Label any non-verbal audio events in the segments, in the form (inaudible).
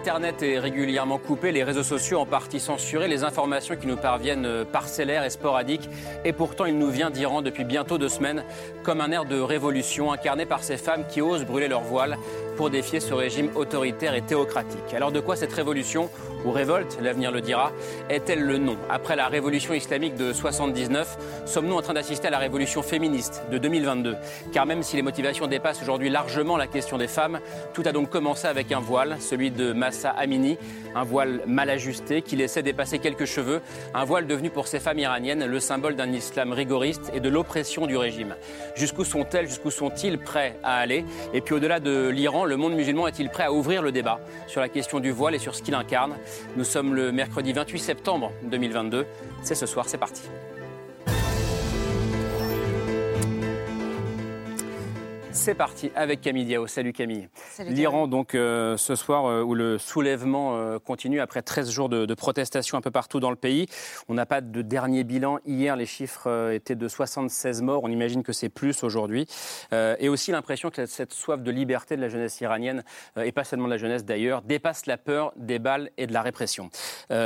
Internet est régulièrement coupé, les réseaux sociaux en partie censurés, les informations qui nous parviennent euh, parcellaires et sporadiques. Et pourtant, il nous vient d'Iran depuis bientôt deux semaines comme un air de révolution incarné par ces femmes qui osent brûler leur voile pour défier ce régime autoritaire et théocratique. Alors de quoi cette révolution, ou révolte, l'avenir le dira, est-elle le nom? Après la révolution islamique de 79, sommes-nous en train d'assister à la révolution féministe de 2022 Car même si les motivations dépassent aujourd'hui largement la question des femmes, tout a donc commencé avec un voile, celui de Massa Amini, un voile mal ajusté qui laissait dépasser quelques cheveux, un voile devenu pour ces femmes iraniennes le symbole d'un islam rigoriste et de l'oppression du régime. Jusqu'où sont-elles, jusqu'où sont-ils prêts à aller? Et puis au-delà de l'Iran, le monde musulman est-il prêt à ouvrir le débat sur la question du voile et sur ce qu'il incarne? Nous sommes le mercredi 28 septembre 2022. C'est ce soir, c'est parti. C'est parti avec Camille Diao. Salut Camille. L'Iran, donc, euh, ce soir, euh, où le soulèvement euh, continue après 13 jours de, de, protestation un peu partout dans le pays. On n'a pas de dernier bilan. Hier, les chiffres étaient de 76 morts. On imagine que c'est plus aujourd'hui. et aussi l'impression que cette soif de liberté de la jeunesse iranienne, et pas seulement de la jeunesse d'ailleurs, dépasse la peur des balles et de la répression.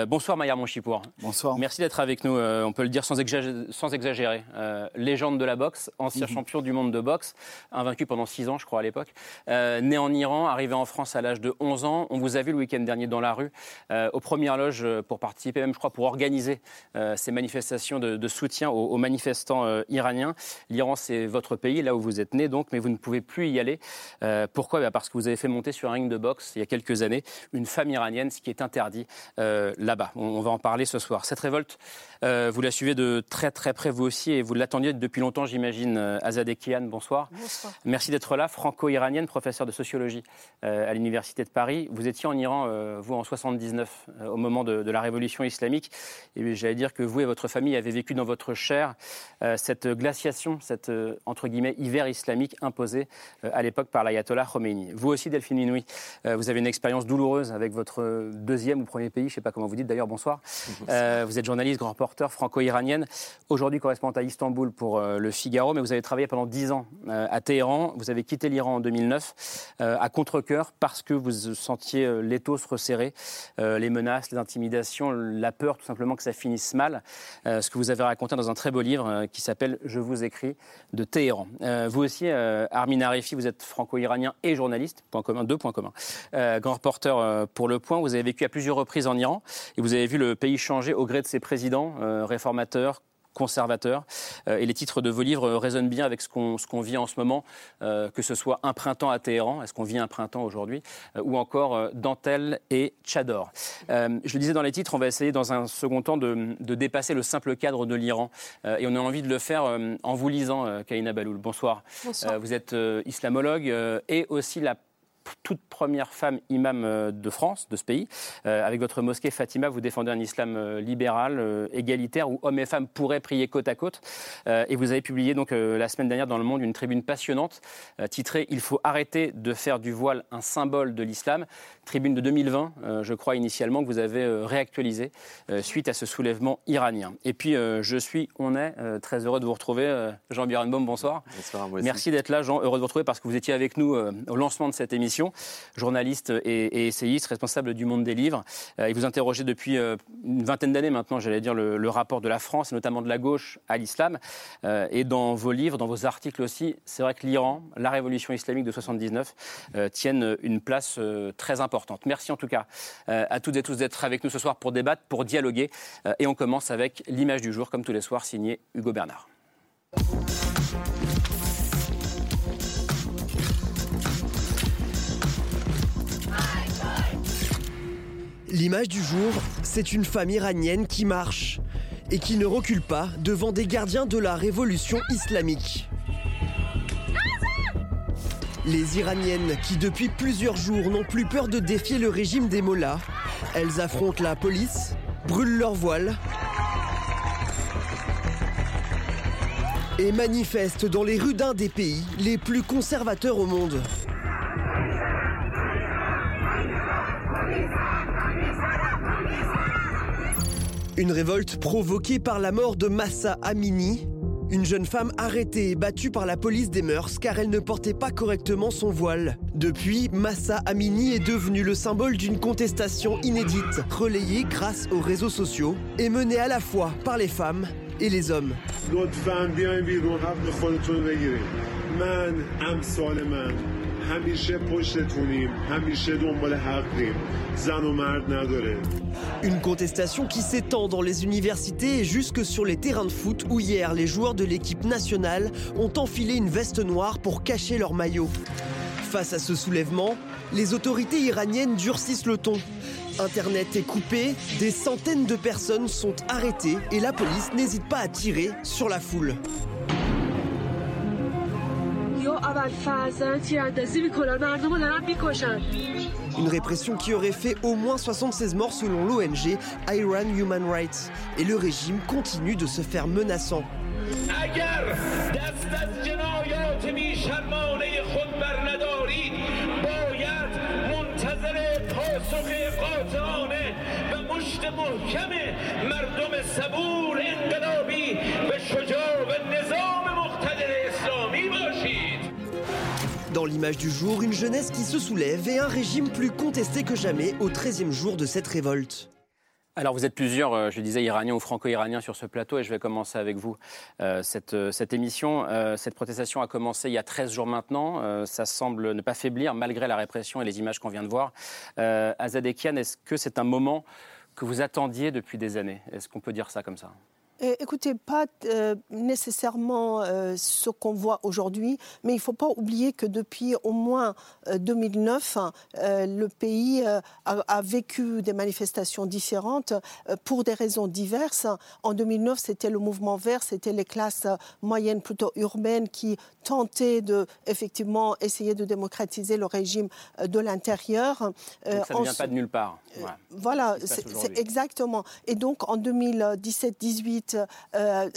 bonsoir Maillard Monchipour. Bonsoir. Merci d'être avec nous. on peut le dire sans exagérer. Sans exagérer. légende de la boxe, ancien mmh. champion du monde de boxe, invaincu pendant 6 ans, je crois, à l'époque. Euh, né en Iran, arrivé en France à l'âge de 11 ans. On vous a vu le week-end dernier dans la rue, euh, aux premières loges, euh, pour participer, même, je crois, pour organiser ces manifestations de, soutien aux, manifestants iraniens. L'Iran, c'est votre pays, là où vous êtes né, donc, mais vous ne pouvez plus y aller. pourquoi? Bah, Parce que vous avez fait monter sur un ring de boxe, il y a quelques années, une femme iranienne, ce qui est interdit là-bas. On, on, va en parler ce soir. Cette révolte, vous la suivez de très très près, vous aussi, et vous l'attendiez depuis longtemps, j'imagine. Azadeh Kian, bonsoir. Bonsoir. Merci d'être là, franco-iranienne, professeure de sociologie euh, à l'Université de Paris. Vous étiez en Iran, euh, vous, en 79, euh, au moment de, la révolution islamique. Et j'allais dire que vous et votre famille avez vécu dans votre chair cette glaciation, cet, entre guillemets, hiver islamique imposé à l'époque par l'ayatollah Khomeini. Vous aussi, Delphine Inouï, vous avez une expérience douloureuse avec votre deuxième ou premier pays, je ne sais pas comment vous dites d'ailleurs, bonsoir. bonsoir. vous êtes journaliste, grand reporter, franco-iranienne, aujourd'hui correspondante à Istanbul pour Le Figaro, mais vous avez travaillé pendant dix ans à Téhéran vous avez quitté l'Iran en 2009 euh, à contre-coeur parce que vous sentiez euh, l'étau se resserrer, euh, les menaces, les intimidations, la peur tout simplement que ça finisse mal. ce que vous avez raconté dans un très beau livre qui s'appelle Je vous écris de Téhéran. vous aussi, Armin Arifi, vous êtes franco-iranien et journaliste, point commun, deux points communs. grand reporter pour Le Point, vous avez vécu à plusieurs reprises en Iran et vous avez vu le pays changer au gré de ses présidents réformateurs, conservateur. Euh, et les titres de vos livres résonnent bien avec ce qu'on qu'on vit en ce moment, euh, que ce soit Un printemps à Téhéran, est-ce qu'on vit un printemps aujourd'hui, euh, ou encore Dentelle et Tchador. je le disais dans les titres, on va essayer dans un second temps de, de dépasser le simple cadre de l'Iran. et on a envie de le faire en vous lisant, Kaina Baloul. Bonsoir. Bonsoir. vous êtes islamologue et aussi la toute première femme imam euh, de France, de ce pays. Euh, avec votre mosquée Fatima, vous défendez un islam euh, libéral, égalitaire, où hommes et femmes pourraient prier côte à côte. et vous avez publié donc la semaine dernière dans Le Monde une tribune passionnante titrée Il faut arrêter de faire du voile un symbole de l'islam. Tribune de 2020, je crois initialement, que vous avez réactualisée suite à ce soulèvement iranien. Et puis je suis, on est très heureux de vous retrouver. Jean Birenbaum, bonsoir. Bonsoir, Merci d'être là, Jean. Heureux de vous retrouver parce que vous étiez avec nous au lancement de cette émission journaliste et, essayiste, responsable du Monde des livres. Euh, et vous interrogez depuis euh, une vingtaine d'années maintenant, j'allais dire, le, rapport de la France, notamment de la gauche, à l'islam. Euh, et dans vos livres, dans vos articles aussi, c'est vrai que l'Iran, la révolution islamique de 79, tiennent une place très importante. Merci en tout cas à toutes et tous d'être avec nous ce soir pour débattre, pour dialoguer. et on commence avec l'image du jour, comme tous les soirs, signée Hugo Bernard. L'image du jour, c'est une femme iranienne qui marche. et qui ne recule pas devant des gardiens de la révolution islamique. Les Iraniennes qui depuis plusieurs jours n'ont plus peur de défier le régime des mollahs, elles affrontent la police, brûlent leurs voiles et manifestent dans les rues d'un des pays les plus conservateurs au monde. Une révolte provoquée par la mort de Massa Amini, une jeune femme arrêtée et battue par la police des mœurs car elle ne portait pas correctement son voile. Depuis, Massa Amini est devenue le symbole d'une contestation inédite, relayée grâce aux réseaux sociaux et menée à la fois par les femmes et les hommes. Une contestation qui s'étend dans les universités et jusque sur les terrains de foot où hier les joueurs de l'équipe nationale ont enfilé une veste noire pour cacher leur maillot. Face à ce soulèvement, les autorités iraniennes durcissent le ton. Internet est coupé, des centaines de personnes sont arrêtées et la police n'hésite pas à tirer sur la foule. Une répression qui aurait fait au moins 76 morts selon l'ONG Iran Human Rights. Et le régime continue de se faire menaçant. L'image du jour, une jeunesse qui se soulève et un régime plus contesté que jamais au 13e jour de cette révolte. Alors vous êtes plusieurs, euh, je disais, iraniens ou franco-iraniens sur ce plateau et je vais commencer avec vous euh, euh, cette, émission. cette protestation a commencé il y a 13 jours maintenant. ça semble ne pas faiblir malgré la répression et les images qu'on vient de voir. Azadekian, est-ce que c'est un moment que vous attendiez depuis des années? Est-ce qu'on peut dire ça comme ça? Écoutez, pas euh, nécessairement euh, ce qu'on voit aujourd'hui, mais il ne faut pas oublier que depuis au moins 2009, euh, le pays a, vécu des manifestations différentes pour des raisons diverses. En 2009, c'était le mouvement vert, c'était les classes moyennes plutôt urbaines qui tentaient de effectivement essayer de démocratiser le régime de l'intérieur. ça ne vient pas de nulle part. Voilà, c'est exactement. Et donc en 2017-18, euh,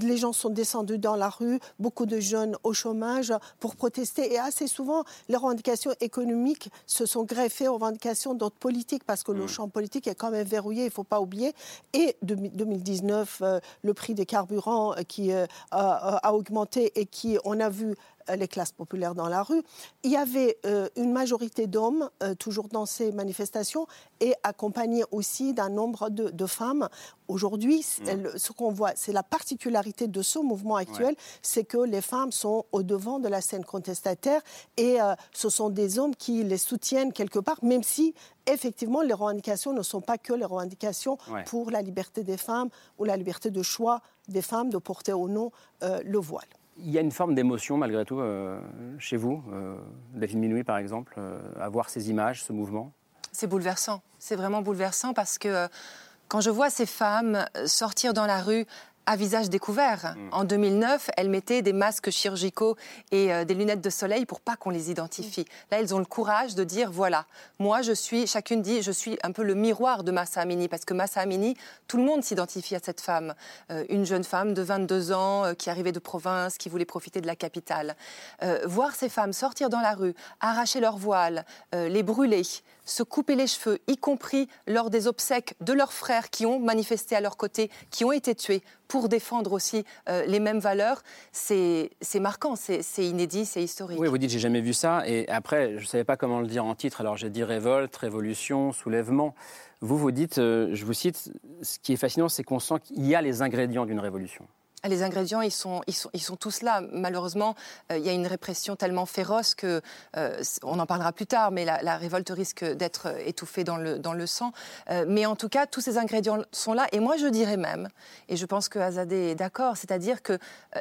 les gens sont descendus dans la rue, beaucoup de jeunes au chômage pour protester. Et assez souvent, les revendications économiques se sont greffées aux revendications d'autres politiques parce que le mm. champ politique est quand même verrouillé, il ne faut pas oublier. Et 2019, euh, le prix des carburants euh, qui a augmenté et qui, on a vu, euh, les classes populaires dans la rue. Il y avait euh, une majorité d'hommes euh, toujours dans ces manifestations et accompagnés aussi d'un nombre de, femmes. Aujourd'hui, mmh. ce qu'on voit, c'est la particularité de ce mouvement actuel, c'est que les femmes sont au devant de la scène contestataire et ce sont des hommes qui les soutiennent quelque part, même si effectivement, les revendications ne sont pas que les revendications pour la liberté des femmes ou la liberté de choix des femmes de porter ou non le voile. Il y a une forme d'émotion malgré tout euh, chez vous, euh, David Minoui par exemple, euh, à voir ces images, ce mouvement? C'est bouleversant, c'est vraiment bouleversant parce que quand je vois ces femmes sortir dans la rue à visage découvert. Mm. En 2009, elles mettaient des masques chirurgicaux et euh, des lunettes de soleil pour pas qu'on les identifie. Là, elles ont le courage de dire voilà, moi je suis, chacune dit, je suis un peu le miroir de Massa Amini parce que Massa Amini, tout le monde s'identifie à cette femme, euh, une jeune femme de 22 ans euh, qui arrivait de province, qui voulait profiter de la capitale. voir ces femmes sortir dans la rue, arracher leurs voiles, les brûler, se couper les cheveux, y compris lors des obsèques de leurs frères qui ont manifesté à leur côté, qui ont été tués pour défendre aussi euh, les mêmes valeurs, c'est marquant, c'est inédit, c'est historique. Oui, vous dites j'ai jamais vu ça, et après, je ne savais pas comment le dire en titre, alors j'ai dit révolte, révolution, soulèvement. Vous, vous dites, euh, je vous cite, ce qui est fascinant, c'est qu'on sent qu'il y a les ingrédients d'une révolution. Les ingrédients, ils sont, ils sont, tous là. Malheureusement, euh, il y a une répression tellement féroce que, euh, on en parlera plus tard, mais la, révolte risque d'être étouffée dans le, dans le sang. Euh, mais en tout cas, tous ces ingrédients sont là. Et moi, je dirais même, et je pense que Azadeh est d'accord, c'est-à-dire que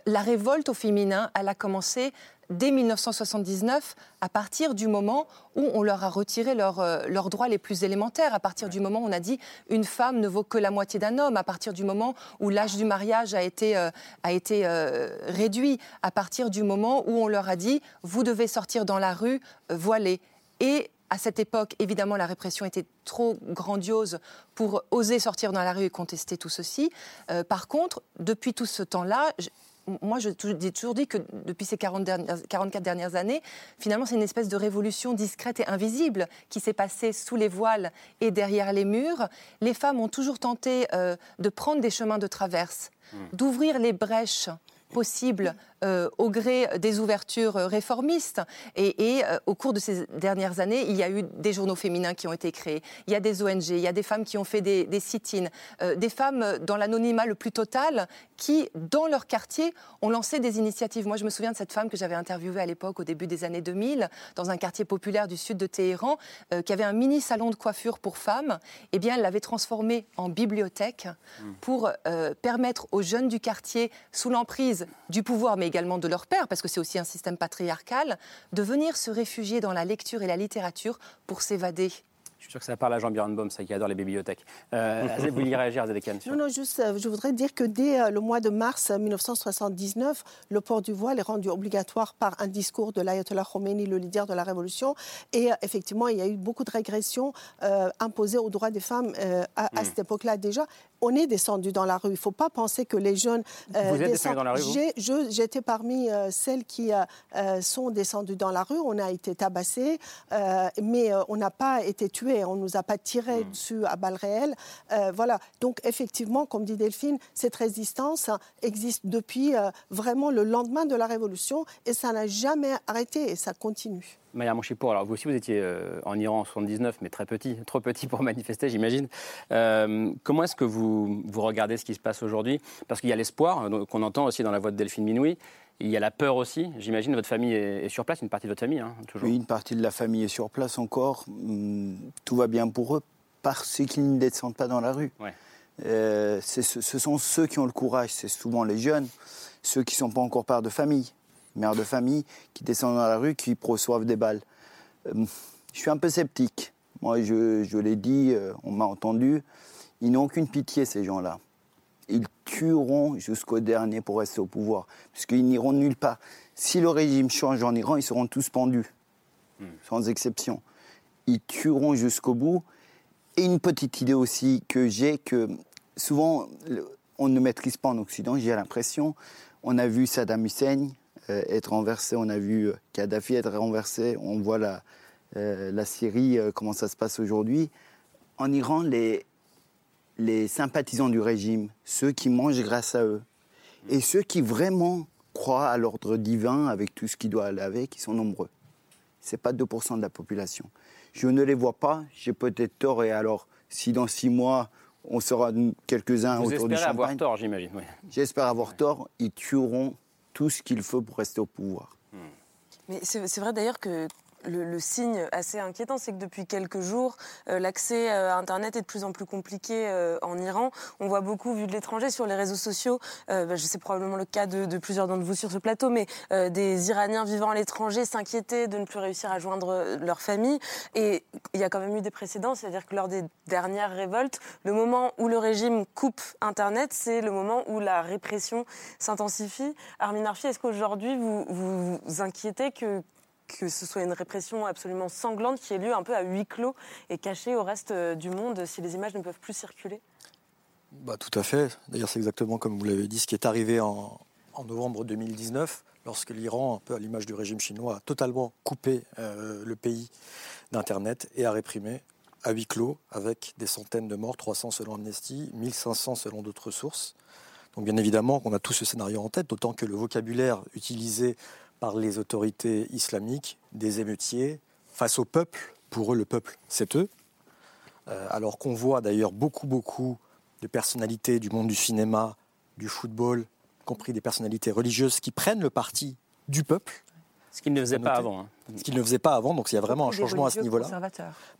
la révolte au féminin, elle a commencé dès 1979, à partir du moment où on leur a retiré euh, leurs droits les plus élémentaires, à partir du moment où on a dit une femme ne vaut que la moitié d'un homme, à partir du moment où l'âge du mariage a été, euh, euh, réduit, à partir du moment où on leur a dit vous devez sortir dans la rue voilée. Et à cette époque, évidemment, la répression était trop grandiose pour oser sortir dans la rue et contester tout ceci. par contre, depuis tout ce temps-là, moi, j'ai toujours dit que depuis ces 40 dernières, 44 dernières années, finalement, c'est une espèce de révolution discrète et invisible qui s'est passée sous les voiles et derrière les murs. Les femmes ont toujours tenté euh, de prendre des chemins de traverse, mmh. d'ouvrir les brèches possibles euh, au gré des ouvertures réformistes. Et, euh, au cours de ces dernières années, il y a eu des journaux féminins qui ont été créés, il y a des ONG, il y a des femmes qui ont fait des, des sit-ins, euh, des femmes dans l'anonymat le plus total qui, dans leur quartier, ont lancé des initiatives. Moi, je me souviens de cette femme que j'avais interviewée à l'époque, au début des années 2000, dans un quartier populaire du sud de Téhéran, qui avait un mini salon de coiffure pour femmes. Eh bien, elle l'avait transformé en bibliothèque mmh. pour permettre aux jeunes du quartier, sous l'emprise du pouvoir, mais également de leur père, parce que c'est aussi un système patriarcal, de venir se réfugier dans la lecture et la littérature pour s'évader je suis sûr que ça parle à Jean Baum, ça qui adore les bibliothèques. Euh, (laughs) vous vouliez réagir, Zedekan Non, non, juste, euh, je voudrais dire que dès euh, le mois de mars 1979, le port du voile est rendu obligatoire par un discours de l'ayatollah Khomeini, le leader de la révolution. Et effectivement, il y a eu beaucoup de régressions imposées aux droits des femmes à, à, hmm. cette époque-là déjà on est descendu dans la rue. Il ne faut pas penser que les jeunes. Euh, vous êtes descendu dans la rue J'étais parmi euh, celles qui euh, sont descendues dans la rue. On a été tabassés, mais on n'a pas été tués. On ne nous a pas tiré hmm. dessus à balles réelles. voilà. Donc, effectivement, comme dit Delphine, cette résistance existe depuis vraiment le lendemain de la Révolution et ça n'a jamais arrêté et ça continue. Maya Mouchipour, alors vous aussi vous étiez euh, en Iran en 79, mais très petit, (laughs) trop petit pour manifester, j'imagine. Euh, comment est-ce que vous, vous regardez ce qui se passe aujourd'hui? Parce qu'il y a l'espoir hein, qu'on entend aussi dans la voix de Delphine Minoui. Il y a la peur aussi. J'imagine votre famille est, sur place, une partie de votre famille, hein, toujours. Oui, une partie de la famille est sur place encore. Hum, tout va bien pour eux parce qu'ils ne descendent pas dans la rue. Euh, ce sont ceux qui ont le courage, c'est souvent les jeunes, ceux qui ne sont pas encore pères de famille mères de famille, qui descendent dans la rue, qui reçoivent des balles. Euh, je suis un peu sceptique. Moi, je, l'ai dit, euh, on m'a entendu. Ils n'ont aucune pitié, ces gens-là. Ils tueront jusqu'au dernier pour rester au pouvoir, puisqu'ils n'iront nulle part. Si le régime change en Iran, ils seront tous pendus, hmm. sans exception. Ils tueront jusqu'au bout. Et une petite idée aussi que j'ai, que souvent on ne maîtrise pas en Occident, j'ai l'impression. On a vu Saddam Hussein, être renversé. On a vu euh, Kadhafi être renversé. On voit la, euh, la Syrie, comment ça se passe aujourd'hui. En Iran, les, les sympathisants du régime, ceux qui mangent grâce à eux, et ceux qui vraiment croient à l'ordre divin avec tout ce qui doit aller avec, ils sont nombreux. Ce n'est pas 2% de la population. Je ne les vois pas, j'ai peut-être tort, et alors, si dans six mois, on sera quelques-uns autour du champagne... avoir tort, j'imagine. J'espère avoir tort, ils tueront tout ce qu'il faut pour rester au pouvoir. Mais c'est vrai d'ailleurs que le, signe assez inquiétant, c'est que depuis quelques jours, euh, l'accès euh, à Internet est de plus en plus compliqué euh, en Iran. On voit beaucoup, vu de l'étranger, sur les réseaux sociaux, bah, je sais probablement le cas de, plusieurs d'entre vous sur ce plateau, mais des Iraniens vivant à l'étranger s'inquiéter de ne plus réussir à joindre leur famille. Et il y a quand même eu des précédents, c'est-à-dire que lors des dernières révoltes, le moment où le régime coupe Internet, c'est le moment où la répression s'intensifie. Armin Arfi, est-ce qu'aujourd'hui vous vous inquiétez que que ce soit une répression absolument sanglante qui ait lieu un peu à huis clos et cachée au reste euh, du monde si les images ne peuvent plus circuler bah, Tout à fait. D'ailleurs, c'est exactement comme vous l'avez dit, ce qui est arrivé en, novembre 2019, lorsque l'Iran, un peu à l'image du régime chinois, a totalement coupé euh, le pays d'Internet et a réprimé à huis clos, avec des centaines de morts, 300 selon Amnesty, 1500 selon d'autres sources. Donc bien évidemment on a tout ce scénario en tête, d'autant que le vocabulaire utilisé par les autorités islamiques des émeutiers face au peuple. Pour eux, le peuple, c'est eux. Euh, alors qu'on voit d'ailleurs beaucoup, beaucoup de personnalités du monde du cinéma, du football, y compris des personnalités religieuses, qui prennent le parti du peuple. Ce qu'ils ne faisaient pas avant. Hein. Ce qu'ils ne faisaient pas avant, donc il y a vraiment un changement à ce niveau-là.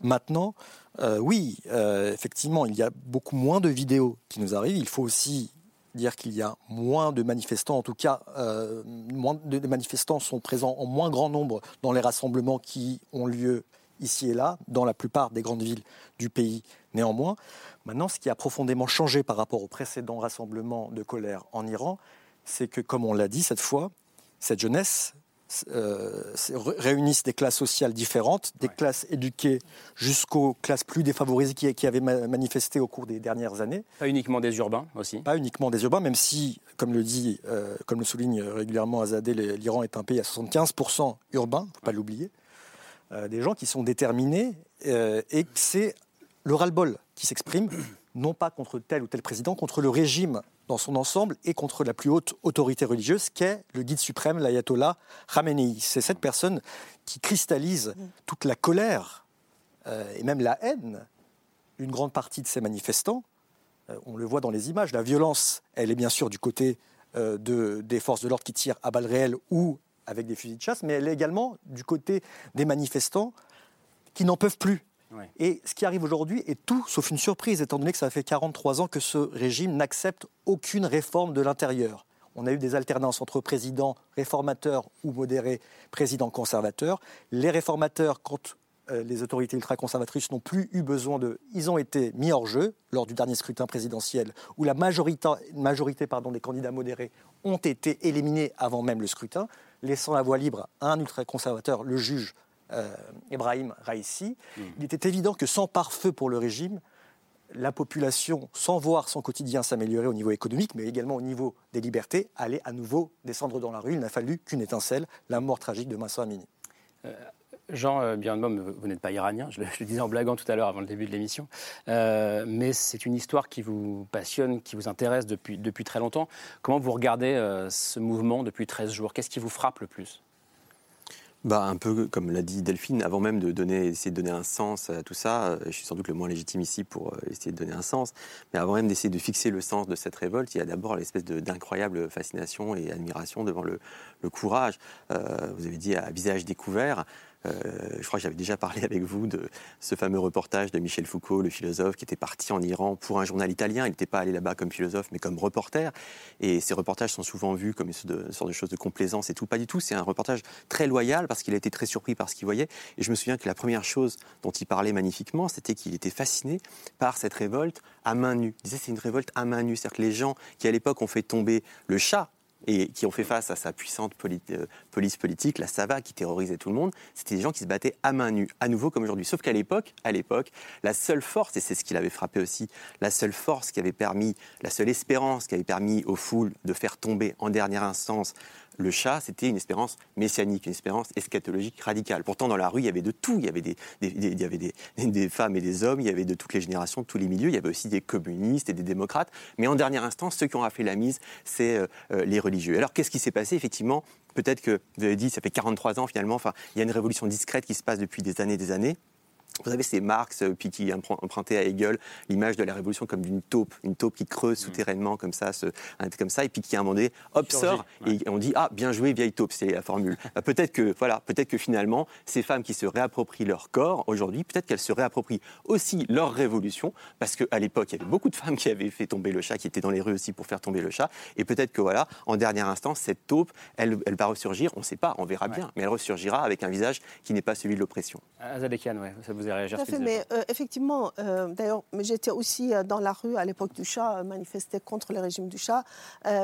Maintenant, euh, oui, euh, effectivement, il y a beaucoup moins de vidéos qui nous arrivent. Il faut aussi dire qu'il y a moins de manifestants, en tout cas, euh, moins de manifestants sont présents en moins grand nombre dans les rassemblements qui ont lieu ici et là, dans la plupart des grandes villes du pays néanmoins. Maintenant, ce qui a profondément changé par rapport aux précédents rassemblements de colère en Iran, c'est que, comme on l'a dit cette fois, cette jeunesse euh, réunissent des classes sociales différentes, des classes éduquées jusqu'aux classes plus défavorisées qui, avaient manifesté au cours des dernières années. Pas uniquement des urbains aussi. Pas uniquement des urbains, même si, comme le dit, euh, comme le souligne régulièrement Azadeh, l'Iran est un pays à 75% urbain, faut pas l'oublier. Euh, des gens qui sont déterminés et c'est le ras-le-bol qui s'exprime, (clears throat) non pas contre tel ou tel président, contre le régime dans son ensemble et contre la plus haute autorité religieuse qu'est le guide suprême, l'ayatollah Khamenei. C'est cette personne qui cristallise toute la colère euh, et même la haine d'une grande partie de ces manifestants. Euh, on le voit dans les images, la violence, elle est bien sûr du côté euh, de, des forces de l'ordre qui tirent à balles réelles ou avec des fusils de chasse, mais elle est également du côté des manifestants qui n'en peuvent plus et ce qui arrive aujourd'hui est tout sauf une surprise, étant donné que ça fait 43 ans que ce régime n'accepte aucune réforme de l'intérieur. On a eu des alternances entre présidents réformateurs ou modérés, présidents conservateurs. Les réformateurs, quand euh, les autorités ultra-conservatrices n'ont plus eu besoin de... Ils ont été mis hors jeu lors du dernier scrutin présidentiel, où la majorité, des candidats modérés ont été éliminés avant même le scrutin, laissant la voie libre à un ultra-conservateur, le juge Ibrahim euh, Raisi, hmm. il était évident que sans pare-feu pour le régime, la population, sans voir son quotidien s'améliorer au niveau économique, mais également au niveau des libertés, allait à nouveau descendre dans la rue. Il n'a fallu qu'une étincelle, la mort tragique de Massa Amini. Euh, Jean euh, vous n'êtes pas iranien, je le, disais en blaguant tout à l'heure avant le début de l'émission, euh, mais c'est une histoire qui vous passionne, qui vous intéresse depuis, depuis très longtemps. Comment vous regardez ce mouvement depuis 13 jours? Qu'est-ce qui vous frappe le plus? Bah, un peu comme l'a dit Delphine, avant même de donner, essayer de donner un sens à tout ça, euh, je suis sans doute le moins légitime ici pour euh, essayer de donner un sens, mais avant même d'essayer de fixer le sens de cette révolte, il y a d'abord l'espèce d'incroyable fascination et admiration devant le, courage. Euh, vous avez dit à visage découvert, je crois que j'avais déjà parlé (laughs) avec vous de ce fameux reportage de Michel Foucault, le philosophe, qui était parti en Iran pour un journal italien. Il n'était pas allé là-bas comme philosophe, mais comme reporter. Et ces reportages sont souvent vus comme une sorte de chose de complaisance et tout. Pas du tout. C'est un reportage très loyal parce qu'il a été très surpris par ce qu'il voyait. Et je me souviens que la première chose dont il parlait magnifiquement, c'était qu'il était fasciné par cette révolte à main nue. Il disait c'est une révolte à main nue. C'est-à-dire que les gens qui à l'époque ont fait tomber le chat et qui ont fait face à sa puissante euh, police politique, la Sava qui terrorisait tout le monde, c'était des gens qui se battaient à main nue, à nouveau comme aujourd'hui. Sauf qu'à l'époque, à l'époque, la seule force, et c'est ce qui l'avait frappé aussi, la seule force qui avait permis, la seule espérance qui avait permis aux foules de faire tomber en dernière instance le chat, c'était une espérance messianique, une espérance eschatologique radicale. Pourtant, dans la rue, il y avait de tout. Il y avait (laughs) des, femmes et des hommes, il y avait de toutes les générations, de tous les milieux. Il y avait aussi des communistes et des démocrates. Mais en dernière instance, ceux qui ont fait la mise, c'est euh, euh, les religieux. Alors, qu'est-ce qui s'est passé? Effectivement, peut-être que, vous avez dit, ça fait 43 ans finalement, enfin, il y a une révolution discrète qui se passe depuis des années et des années. Vous savez, c'est Marx euh, puis qui empruntait à Hegel l'image de la révolution comme d'une taupe, une taupe qui creuse mm. souterrainement comme ça, comme ça, et puis qui à un moment donné, hop, sort, et on dit ah bien joué vieille taupe, c'est la formule. (laughs) Bah, peut-être que voilà, peut-être que finalement ces femmes qui se réapproprient leur corps aujourd'hui, peut-être qu'elles se réapproprient aussi leur révolution, parce qu'à l'époque il y avait beaucoup de femmes qui avaient fait tomber le chat, qui étaient dans les rues aussi pour faire tomber le chat, et peut-être que voilà, en dernière instance, cette taupe, elle, elle va ressurgir, on ne sait pas, on verra bien, mais elle ressurgira avec un visage qui n'est pas celui de l'oppression. Azadekian, ouais, ça vous tout à fait, mais euh, effectivement, euh, d'ailleurs, j'étais aussi euh, dans la rue à l'époque du chat, manifester contre le régime du chat.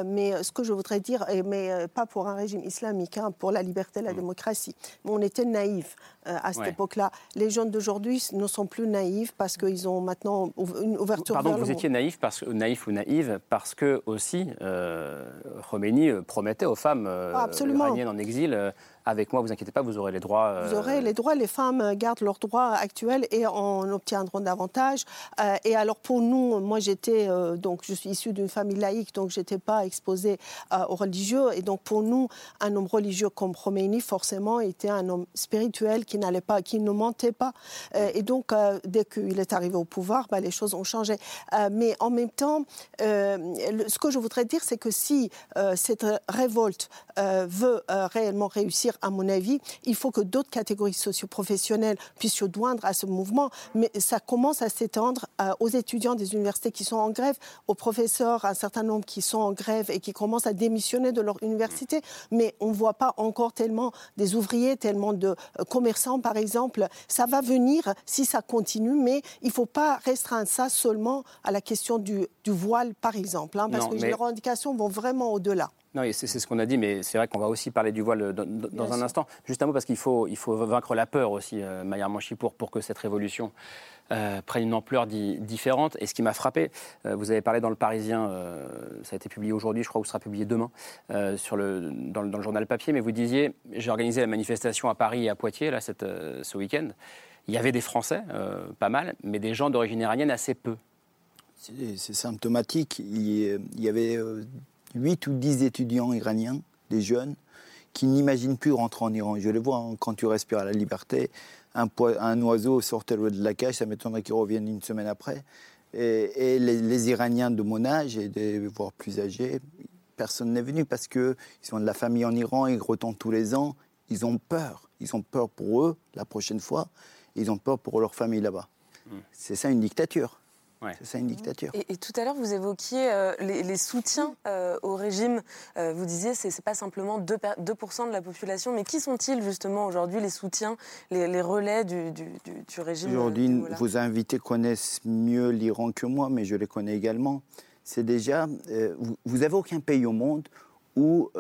mais ce que je voudrais dire, mais pas pour un régime islamique, hein, pour la liberté et la mm. démocratie. Mais on était naïfs à cette époque-là. Les jeunes d'aujourd'hui ne sont plus naïfs parce qu'ils ont maintenant une ouverture. Pardon, vous étiez naïf, parce, naïf ou naïve parce que aussi, Khomeini promettait aux femmes ah, iraniennes en exil avec moi, vous inquiétez pas, vous aurez les droits. Vous aurez les droits, les femmes gardent leurs droits actuels et en obtiendront davantage. Euh, et alors pour nous, moi j'étais, euh, donc je suis issue d'une famille laïque, donc j'étais pas exposée euh, aux religieux. Et donc pour nous, un homme religieux comme Khomeini, forcément, était un homme spirituel qui n'allait pas, qui ne mentait pas. et donc dès qu'il est arrivé au pouvoir, bah, les choses ont changé. mais en même temps, ce que je voudrais dire, c'est que si cette révolte veut réellement réussir, à mon avis, il faut que d'autres catégories socioprofessionnelles puissent se joindre à ce mouvement. Mais ça commence à s'étendre aux étudiants des universités qui sont en grève, aux professeurs, un certain nombre qui sont en grève et qui commencent à démissionner de leur université. Mais on ne voit pas encore tellement des ouvriers, tellement de commerçants, par exemple. Ça va venir si ça continue, mais il ne faut pas restreindre ça seulement à la question du, voile, par exemple, hein, parce que les revendications vont vraiment au-delà. Non, c'est ce qu'on a dit, mais c'est vrai qu'on va aussi parler du voile dans, un instant. Juste un mot, parce qu'il faut, il faut vaincre la peur aussi, euh, Maillard Manchipour, pour que cette révolution euh, prenne une ampleur différente. Et ce qui m'a frappé, euh, vous avez parlé dans Le Parisien, ça a été publié aujourd'hui, je crois, ou sera publié demain, sur le, dans, le, journal papier, mais vous disiez, j'ai organisé la manifestation à Paris et à Poitiers, là, cette, ce week-end. Il y avait des Français, pas mal, mais des gens d'origine iranienne assez peu. C'est symptomatique. Il y avait 8 ou 10 étudiants iraniens, des jeunes, qui n'imaginent plus rentrer en Iran. Je les vois hein, quand tu respires à la liberté. Un, un oiseau sortait de la cage, ça m'étonnerait qu'il revienne une semaine après. Et, les, Iraniens de mon âge, et des, voire plus âgés, personne n'est venu parce qu'ils ont de la famille en Iran, ils retournent tous les ans. Ils ont peur. Ils ont peur pour eux la prochaine fois. Ils ont peur pour leur famille là-bas. Hmm. C'est ça une dictature. C'est ça une dictature. Et, tout à l'heure, vous évoquiez euh, les, soutiens euh, au régime. Euh, vous disiez que ce n'est pas simplement 2%, de la population, mais qui sont-ils justement aujourd'hui, les soutiens, les, relais du, régime Aujourd'hui, vos invités connaissent mieux l'Iran que moi, mais je les connais également. C'est déjà. vous n'avez aucun pays au monde où